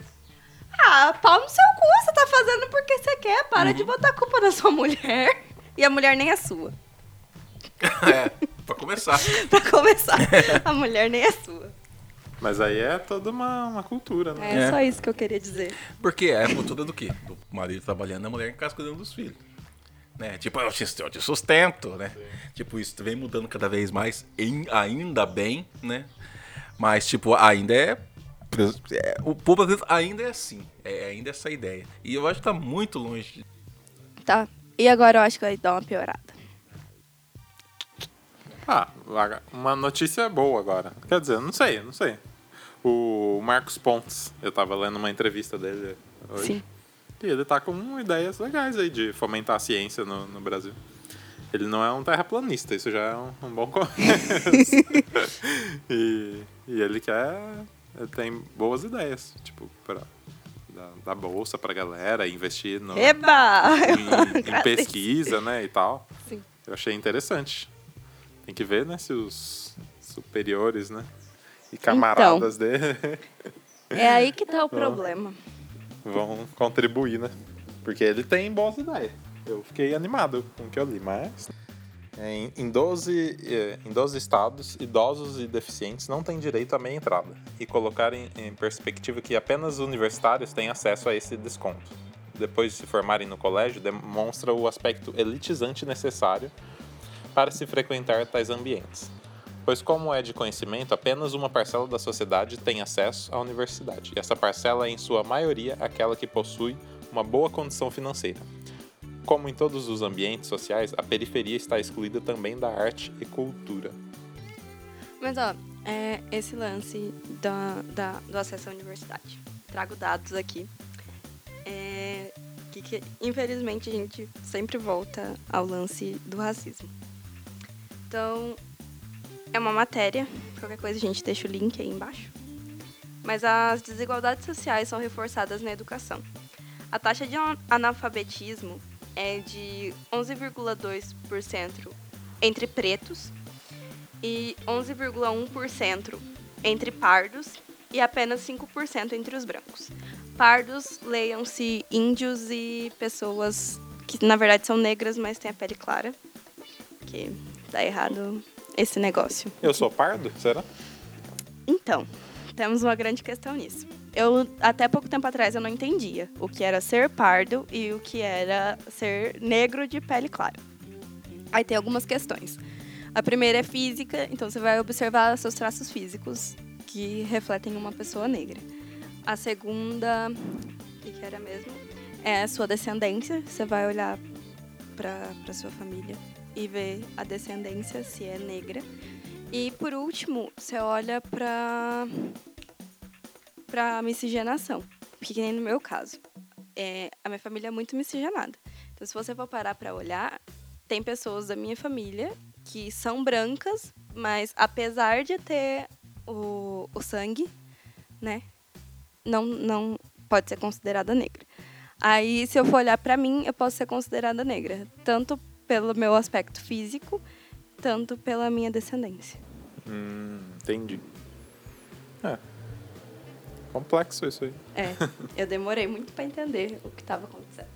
Ah, pau no seu cu, você tá fazendo porque você quer. Para de botar a culpa na sua mulher. E a mulher nem é sua. É, pra começar. Pra começar, a mulher nem é sua. Mas aí é toda uma, uma cultura, né? É, É. só isso que eu queria dizer. Porque é a cultura do quê? Do marido trabalhando e a mulher em casa cuidando dos filhos. Né? Tipo, eu te, eu te sustento, né? Tipo, isso vem mudando cada vez mais, em- ainda bem, né? Mas, tipo, ainda é. é, o povo ainda é assim. É ainda essa ideia. E eu acho que tá muito longe de Tá. E agora eu acho que vai dar uma piorada. Ah, uma notícia boa agora. Quer dizer, não sei, não sei. O Marcos Pontes, eu tava lendo uma entrevista dele hoje. Sim. E ele tá com ideias legais aí de fomentar a ciência no, no Brasil. Ele não é um terraplanista, isso já é um, um bom começo. e, e ele quer. Ele tem boas ideias, tipo, pra, da, da bolsa pra galera, investir no, Eba! em, em pesquisa, né, e tal. Sim. Eu achei interessante. Tem que ver, né, se os superiores, né, e camaradas dele É aí que tá o problema. vão contribuir, né? Porque ele tem boas ideias. Eu fiquei animado com o que eu li, mas... Em, em, 12, eh, em 12 estados, idosos e deficientes não têm direito à meia entrada. E colocar em, em perspectiva que apenas universitários têm acesso a esse desconto. Depois de se formarem no colégio, demonstra o aspecto elitizante necessário para se frequentar tais ambientes. Pois, como é de conhecimento, apenas uma parcela da sociedade tem acesso à universidade. E essa parcela é, em sua maioria, aquela que possui uma boa condição financeira. Como em todos os ambientes sociais, a periferia está excluída também da arte e cultura. Mas, ó, é esse lance da, da- do acesso à universidade. Trago dados aqui. É, Que, que, infelizmente a gente sempre volta ao lance do racismo. Então, é uma matéria, qualquer coisa a gente deixa o link aí embaixo. Mas as desigualdades sociais são reforçadas na educação. A taxa de analfabetismo é de 11,2% entre pretos e 11,1% entre pardos e apenas 5% entre os brancos. Pardos, leiam-se índios e pessoas que na verdade são negras, mas têm a pele clara. Que tá errado esse negócio. Eu sou pardo, será? Então, temos uma grande questão nisso. Eu até pouco tempo atrás eu não entendia o que era ser pardo e o que era ser negro de pele clara. Aí tem algumas questões. A primeira é física, então você vai observar seus traços físicos que refletem uma pessoa negra. A segunda, o que, era mesmo? É a sua descendência. Você vai olhar para sua família e ver a descendência, se é negra. E por último, você olha para para miscigenação, porque nem no meu caso, é, a minha família é muito miscigenada. Então, se você for parar para olhar, tem pessoas da minha família que são brancas, mas apesar de ter o, o sangue, né, não, não pode ser considerada negra. Aí, se eu for olhar para mim, eu posso ser considerada negra, tanto pelo meu aspecto físico, tanto pela minha descendência. Hum, entendi. É. Complexo isso aí. É, eu demorei muito para entender o que estava acontecendo.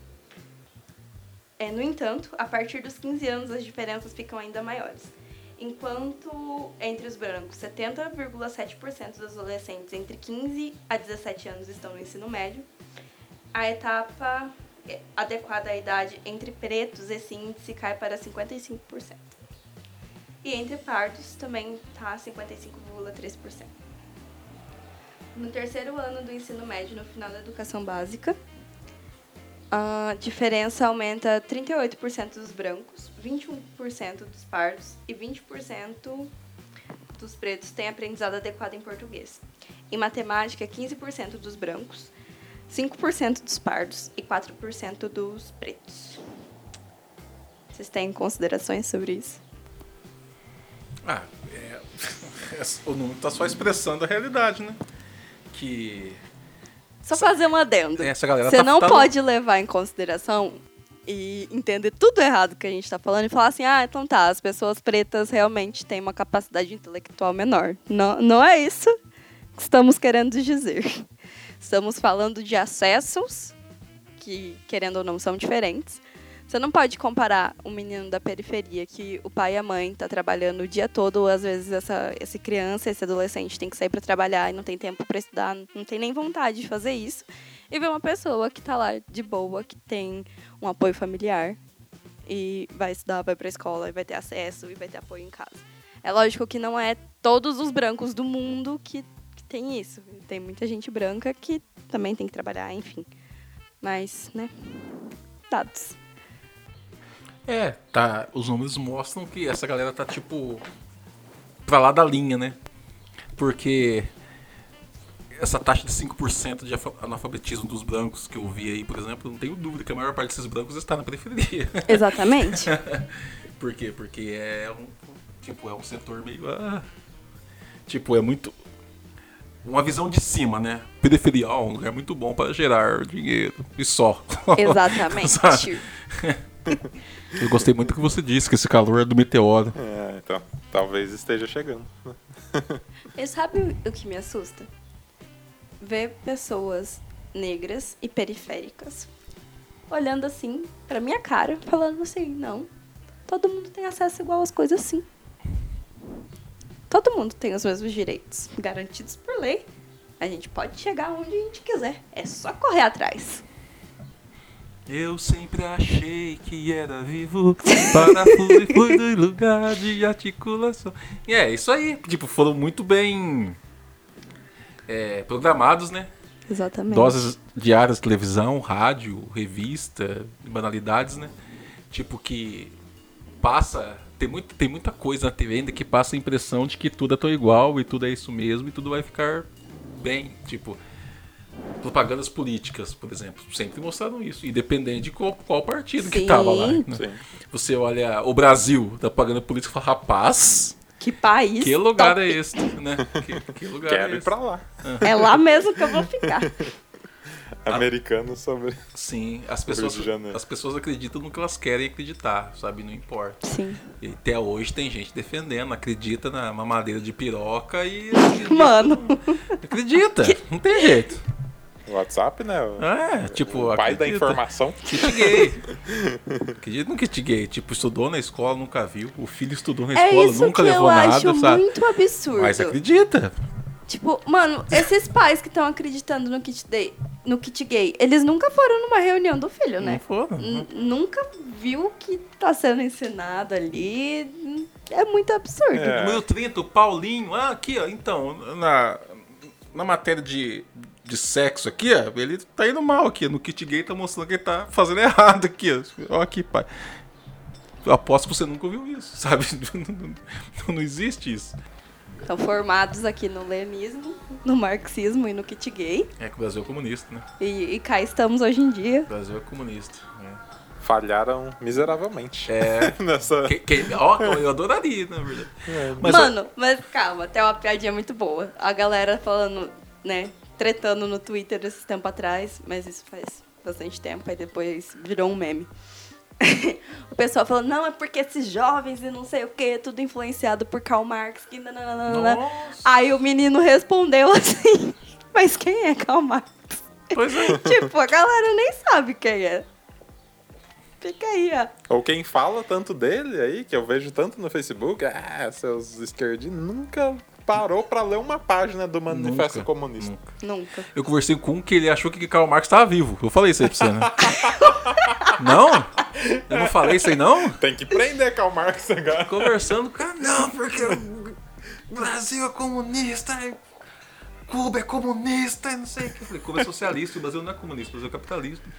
É, no entanto, a partir dos 15 anos as diferenças ficam ainda maiores. Enquanto entre os brancos, 70,7% dos adolescentes entre 15 a 17 anos estão no ensino médio, a etapa adequada à idade entre pretos, esse índice cai para 55%. E entre pardos também está 55,3%. No terceiro ano do ensino médio, no final da educação básica, a diferença aumenta 38% dos brancos, 21% dos pardos e 20% dos pretos têm aprendizado adequado em português. Em matemática, 15% dos brancos, 5% dos pardos e 4% dos pretos. Vocês têm considerações sobre isso? Ah, é, o número está só expressando a realidade, né? Que. Só fazer um adendo. Essa galera Você tá- não tá- pode levar em consideração e entender tudo errado que a gente está falando e falar assim, ah, então tá, as pessoas pretas realmente têm uma capacidade intelectual menor. Não, não é isso que estamos querendo dizer. Estamos falando de acessos que, querendo ou não, são diferentes. Você não pode comparar um menino da periferia que o pai e a mãe tá trabalhando o dia todo, às vezes essa, essa criança, esse adolescente tem que sair para trabalhar e não tem tempo para estudar, não tem nem vontade de fazer isso, e ver uma pessoa que tá lá de boa, que tem um apoio familiar e vai estudar, vai para escola e vai ter acesso e vai ter apoio em casa. É lógico que não é todos os brancos do mundo que tem isso. Tem muita gente branca que também tem que trabalhar, enfim. Mas, né? Dados. É, tá. Os números mostram que essa galera tá tipo. pra lá da linha, né? Porque essa taxa de 5% de alfa- analfabetismo dos brancos que eu vi aí, por exemplo, não tenho dúvida que a maior parte desses brancos está na periferia. Exatamente. Por quê? Porque é um. Tipo, é um setor meio. ah, tipo, é muito. Uma visão de cima, né? Periferial, um lugar muito bom para gerar dinheiro. E só. Exatamente. Eu gostei muito do que você disse, que esse calor é do meteoro. É, então, talvez esteja chegando. E sabe o que me assusta? Ver pessoas negras e periféricas olhando assim pra minha cara, falando assim, não, todo mundo tem acesso igual às coisas sim. Todo mundo tem os mesmos direitos, garantidos por lei. A gente pode chegar onde a gente quiser, é só correr atrás. Eu sempre achei que era vivo, parafuso e fui do lugar de articulação. E é, isso aí. Tipo, foram muito bem é, programados, né? Exatamente. Doses diárias televisão, rádio, revista, banalidades, né? Tipo que passa. Tem, muito, tem muita coisa na TV ainda que passa a impressão de que tudo é tão igual e tudo é isso mesmo e tudo vai ficar bem. Tipo, propagandas políticas, por exemplo, sempre mostraram isso, independente de qual, qual partido que Sim. tava lá. né? Sim. Você olha o Brasil, da propaganda política, e fala, rapaz, Que país. que lugar top. é este, né? Que, que lugar Quero é ir pra lá. É lá mesmo que eu vou ficar. Americano sobre. Sim, as pessoas, as pessoas acreditam no que elas querem acreditar, sabe? Não importa. Sim. E até hoje tem gente defendendo, acredita na mamadeira de piroca e. Mano. Acredita, não tem jeito. WhatsApp, né? É, tipo. o pai da acredita. informação. Kit gay. Acredita no kit gay. Tipo, estudou na escola, nunca viu. O filho estudou na É escola, isso nunca que levou eu nada, acho sabe? muito absurdo. Mas acredita. Tipo, mano, esses pais que estão acreditando no kit, day, no kit gay, eles nunca foram numa reunião do filho, Não né? foram. N- Nunca viu o que tá sendo ensinado ali. É muito absurdo. É. Número 30, o Paulinho. Ah, aqui, ó. Então, na, na matéria de, de sexo aqui, ó, ele tá indo mal aqui. No kit gay tá mostrando que ele tá fazendo errado aqui, ó. Ó aqui, pai. Eu aposto que você nunca ouviu isso, sabe? Não, não existe isso. Estão formados aqui no lenismo, no marxismo e no kit gay. É que o Brasil é comunista, né? E, e cá estamos hoje em dia. O Brasil é comunista. né? Falharam miseravelmente. É. Nessa. Que, que- ó, eu adoraria, na verdade. Mas, Mano, mas calma, tem uma piadinha muito boa. A galera falando, né, tretando no Twitter esses tempo atrás, mas isso faz bastante tempo, aí depois virou um meme. o pessoal falando, não, é porque esses jovens e não sei o que, tudo influenciado por Karl Marx. Que nananana. Nossa. Aí o menino respondeu assim, mas quem é Karl Marx? Pois é. tipo, a galera nem sabe quem é. Fica aí, ó. Ou quem fala tanto dele aí, que eu vejo tanto no Facebook, ah, seus esquerdistas, nunca parou pra ler uma página do Manifesto Nunca, Comunista. nunca. Nunca. Eu conversei com um que ele achou que Karl Marx estava vivo. Eu falei isso aí pra você, né? não? Eu não falei isso aí, não? Tem que prender Karl Marx agora. Conversando com o cara, não, porque o Brasil é comunista, e Cuba é comunista, e não sei o que. Eu falei, Cuba é socialista, o Brasil não é comunista, o Brasil é capitalista.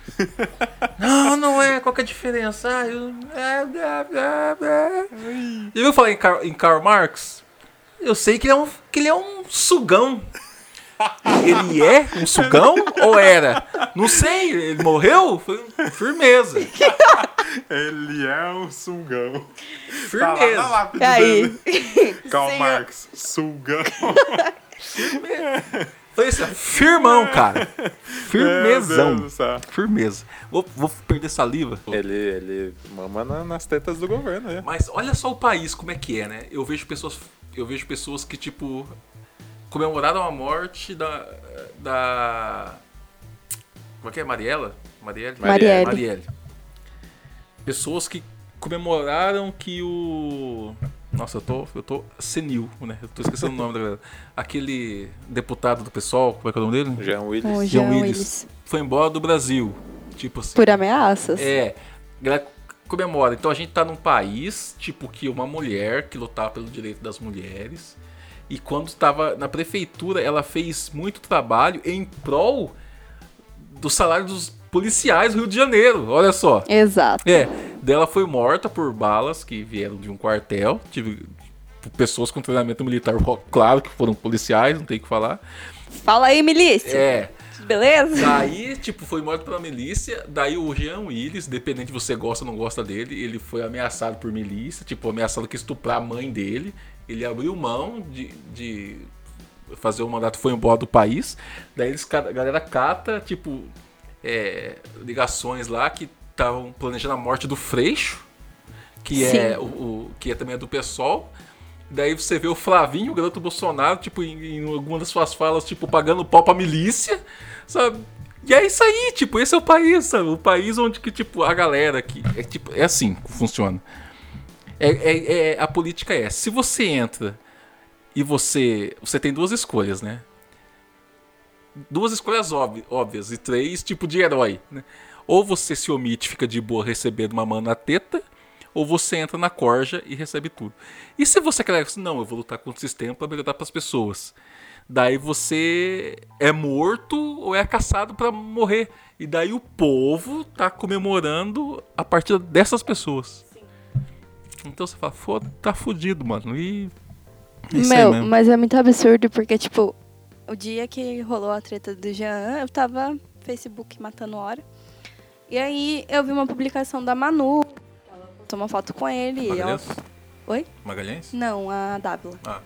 não, não é, qual que é a diferença? Ah, eu... E eu falei em Karl, em Karl Marx, eu sei que ele é um, que ele é um sugão. Ele é um sugão ou era? Não sei, ele morreu? Foi firmeza. Ele é um sungão. Tá lá Firmeza. E aí? Karl Senhor- Marx, sungão. Foi isso, firmão, cara. Firmezão. Firmeza. Vou, vou perder saliva. Ele, ele mama na- nas tetas do governo, né? Mas olha só o país como é que é, né? Eu vejo pessoas, eu vejo pessoas que tipo comemoraram a morte da da como é que é Mariela? Marielle? Marielle. Marielle. Pessoas que comemoraram que o nossa, eu tô, eu tô senil, né? Eu tô esquecendo o nome da galera. Aquele deputado do pessoal, como é que é o nome dele? Jean Willis. O Jean Jean Willis. Willis. Foi embora do Brasil. Tipo assim. Por ameaças? É, a galera comemora. Então a gente tá num país, tipo, que uma mulher que lutava pelo direito das mulheres. E quando estava na prefeitura, ela fez muito trabalho em prol do salário dos policiais do Rio de Janeiro. Olha só. Exato. É, dela foi morta por balas que vieram de um quartel. Tive pessoas com treinamento militar, claro que foram policiais, não tem o que falar. Fala aí, milícia. É, Beleza? Daí, tipo, foi morto pela milícia. Daí o Jean Willis, dependente de você gosta ou não gosta dele, ele foi ameaçado por milícia, tipo, ameaçado que estuprar a mãe dele. Ele abriu mão de, de fazer o mandato, foi embora do país. Daí eles, a galera cata, tipo, é, ligações lá que estavam planejando a morte do Freixo, que é Sim. o, o- que é também é do PSOL. Daí você vê o Flavinho, o garoto Bolsonaro, tipo, em, em alguma das suas falas, tipo, pagando pau pra milícia, sabe? E é isso aí, tipo, esse é o país, sabe? O país onde que, tipo, a galera que. É, tipo, é assim que funciona. É, é- é- a política é, se você entra e você. Você tem duas escolhas, né? Duas escolhas óbvi- óbvias e três tipo de herói, né? Ou você se omite, fica de boa recebendo uma mão na teta, ou você entra na corja e recebe tudo. E se você quer, não, eu vou lutar contra o sistema para melhorar para as pessoas. Daí você é morto ou é caçado para morrer. E daí o povo tá comemorando a partir dessas pessoas. Então você fala, foda, tá fudido, mano. E é Meu, mas é muito absurdo porque, tipo, o dia que rolou a treta do Jean, eu tava no Facebook matando hora. E aí eu vi uma publicação da Manu. Uma foto com ele. e ela- Magalhães? Oi? Magalhães? Não, a Dávila. Ah,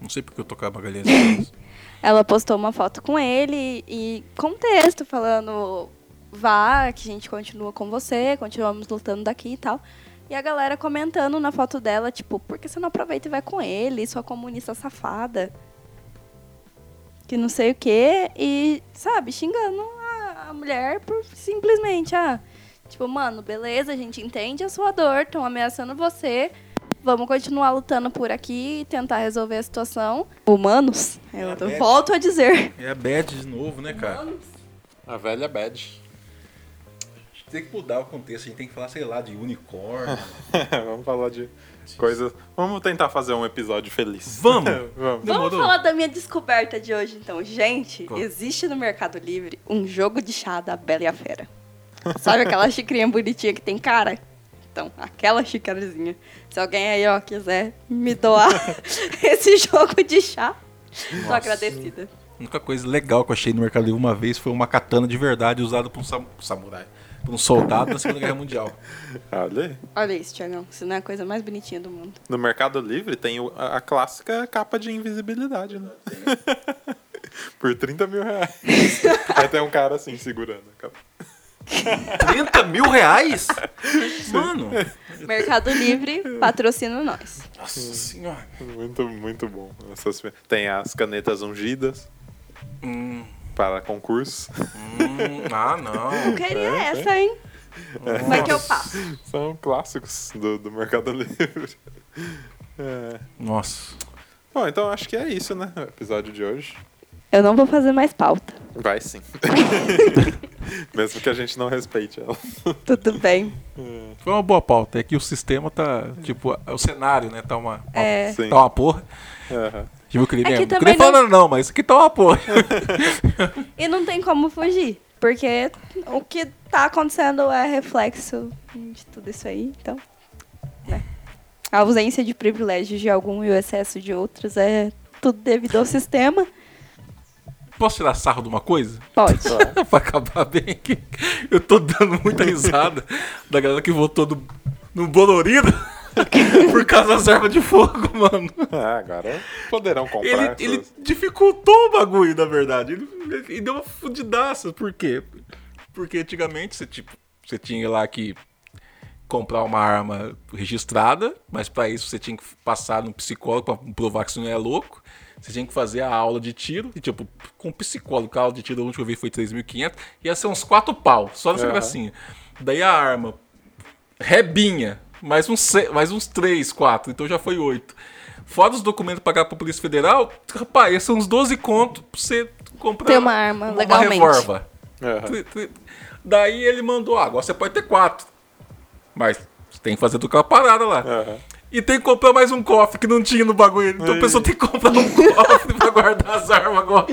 não sei porque eu tocava Magalhães. Ela postou uma foto com ele e com texto falando vá, que a gente continua com você, continuamos lutando daqui e tal. E a galera comentando na foto dela, tipo, por que você não aproveita e vai com ele, sua comunista safada? Que não sei o quê. E, sabe, xingando a, a mulher por simplesmente, ah, tipo, mano, beleza, a gente entende a sua dor, estão ameaçando você. Vamos continuar lutando por aqui e tentar resolver a situação. Humanos, eu É, é. volto a dizer. é a bad de novo, né, cara? A velha bad. A gente tem que mudar o contexto, a gente tem que falar, sei lá, de unicórnio. Vamos falar de coisas. Vamos tentar fazer um episódio feliz. Vamos! Vamos. Vamos falar da minha descoberta de hoje, então. Gente, Qual? existe no Mercado Livre um jogo de chá da Bela e a Fera. Sabe aquela xicrinha bonitinha que tem cara? Então, aquela xicarazinha. Se alguém aí, ó, quiser me doar esse jogo de chá, tô Nossa. agradecida. A única coisa legal que eu achei no Mercado Livre uma vez foi uma katana de verdade usada por um sam- samurai. Por um soldado na Segunda Guerra Mundial. Olha aí. Olha isso, Tiagão. Isso não é a coisa mais bonitinha do mundo. No Mercado Livre tem a, a clássica capa de invisibilidade, né? Por 30 mil reais. Tem um cara assim segurando a capa. 30 mil reais? Mano! Mercado Livre, patrocina nós. Nossa senhora. Muito, muito bom. Essas- Tem as canetas ungidas Hum, para concurso. hum, ah, não. Eu queria essa, hein? Como é que eu faço? São clássicos do, do Mercado Livre. É. Nossa. Bom, então acho que é isso, né? O episódio de hoje. Eu não vou fazer mais pauta. Vai sim. Mesmo que a gente não respeite ela. Tudo bem. Foi uma boa pauta. É que o sistema tá. Tipo, o cenário, né? Tá uma. É. Sim. Tá uma porra. Já viu que ele É que mesmo? Não também queria falar nada, não, mas isso aqui tá uma porra. E não tem como fugir. Porque o que tá acontecendo é reflexo de tudo isso aí. Então, né? A ausência de privilégios de algum e o excesso de outros é tudo devido ao sistema. Posso tirar sarro de uma coisa? Pode. pra acabar bem aqui. Eu tô dando muita risada da galera que votou no, no Bolorino por causa das armas de fogo, mano. Ah, agora poderão comprar. Ele, essas- ele dificultou o bagulho, na verdade. Ele, ele deu uma fudidaça. Por quê? Porque antigamente você, tipo, você tinha lá que comprar uma arma registrada, mas pra isso você tinha que passar no psicólogo pra provar que você não é louco. Você tinha que fazer a aula de tiro, e tipo, com psicólogo, a aula de tiro, a última que eu vi foi 3.500, ia ser uns quatro pau, só nessa Aham. gracinha. Daí a arma, rebinha, mais uns, se- mais uns 3, 4, então já foi 8. Fora os documentos pagar pra Polícia Federal, rapaz, esses são uns 12 contos pra você comprar Ter uma arma, uma legalmente. Tri- tri- Daí ele mandou, ah, agora você pode ter quatro. Mas você tem que fazer tudo aquela parada lá. Aham. E tem que comprar mais um cofre que não tinha no bagulho. Então a pessoa tem que comprar um cofre pra guardar as armas agora.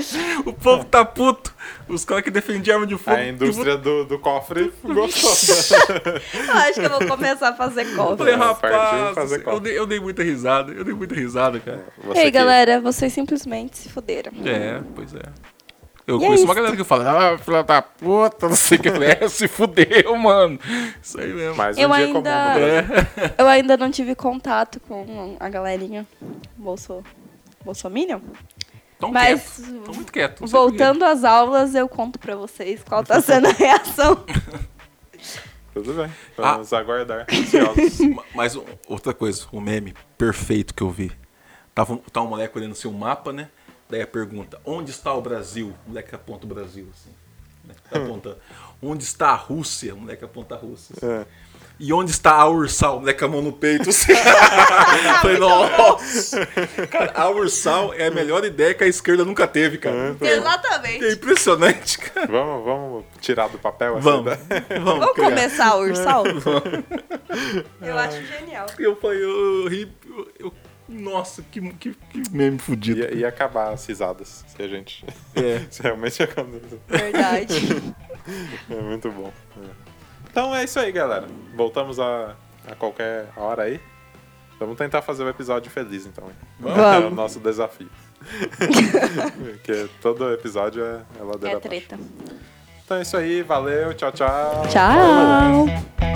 O povo tá puto. Os caras que defendiam arma de fogo. A indústria do, do cofre gostou. Eu acho que eu vou começar a fazer Eu cofre. falei, rapaz, fazer eu cofre. dei, eu dei muita risada. Eu dei muita risada, cara. Você Ei, que- galera, vocês simplesmente se fuderam. É, pois é. Eu E é conheço uma isso. galera que fala, ah, filha da puta, não sei o que. É, se fudeu, mano. Isso aí mesmo. Mais um Eu dia ainda- comum Brasil. É. Eu ainda não tive contato com a galerinha Bolso... Bolsominion. Tão Mas, quieto. Tão muito quieto. Voltando às aulas, eu conto pra vocês qual tá sendo a reação. Tudo bem. Ah. Vamos aguardar. Ansiosos. Ma- Mas um- outra coisa, o meme perfeito que eu vi. Tava um, tá um moleque olhando assim o mapa, né? Daí a pergunta, onde está o Brasil? O moleque aponta o Brasil, assim. Né? Tá apontando. Onde está a Rússia? O moleque aponta a Rússia. assim. É. E onde está a Ursal? O moleque com a mão no peito. Assim. Falei, nossa! Cara, a Ursal é a melhor ideia que a esquerda nunca teve, cara. É Exatamente. impressionante, cara. Vamos, vamos tirar do papel essa Vamos. ideia? Vamos, Vamos criar. começar, Ursal? Eu acho genial. Eu falei, eu, eu- eu- nossa, que, que, que meme fudido. Ia, ia acabar as risadas se a gente. É. se realmente acontecer. Verdade. É muito bom. É. Então é isso aí, galera. Voltamos a, a qualquer hora aí. Vamos tentar fazer o episódio feliz, então. Vamos. É o nosso desafio. Porque todo episódio é, é ladeira É abaixo. treta. Então é isso aí, valeu, tchau, tchau. Tchau!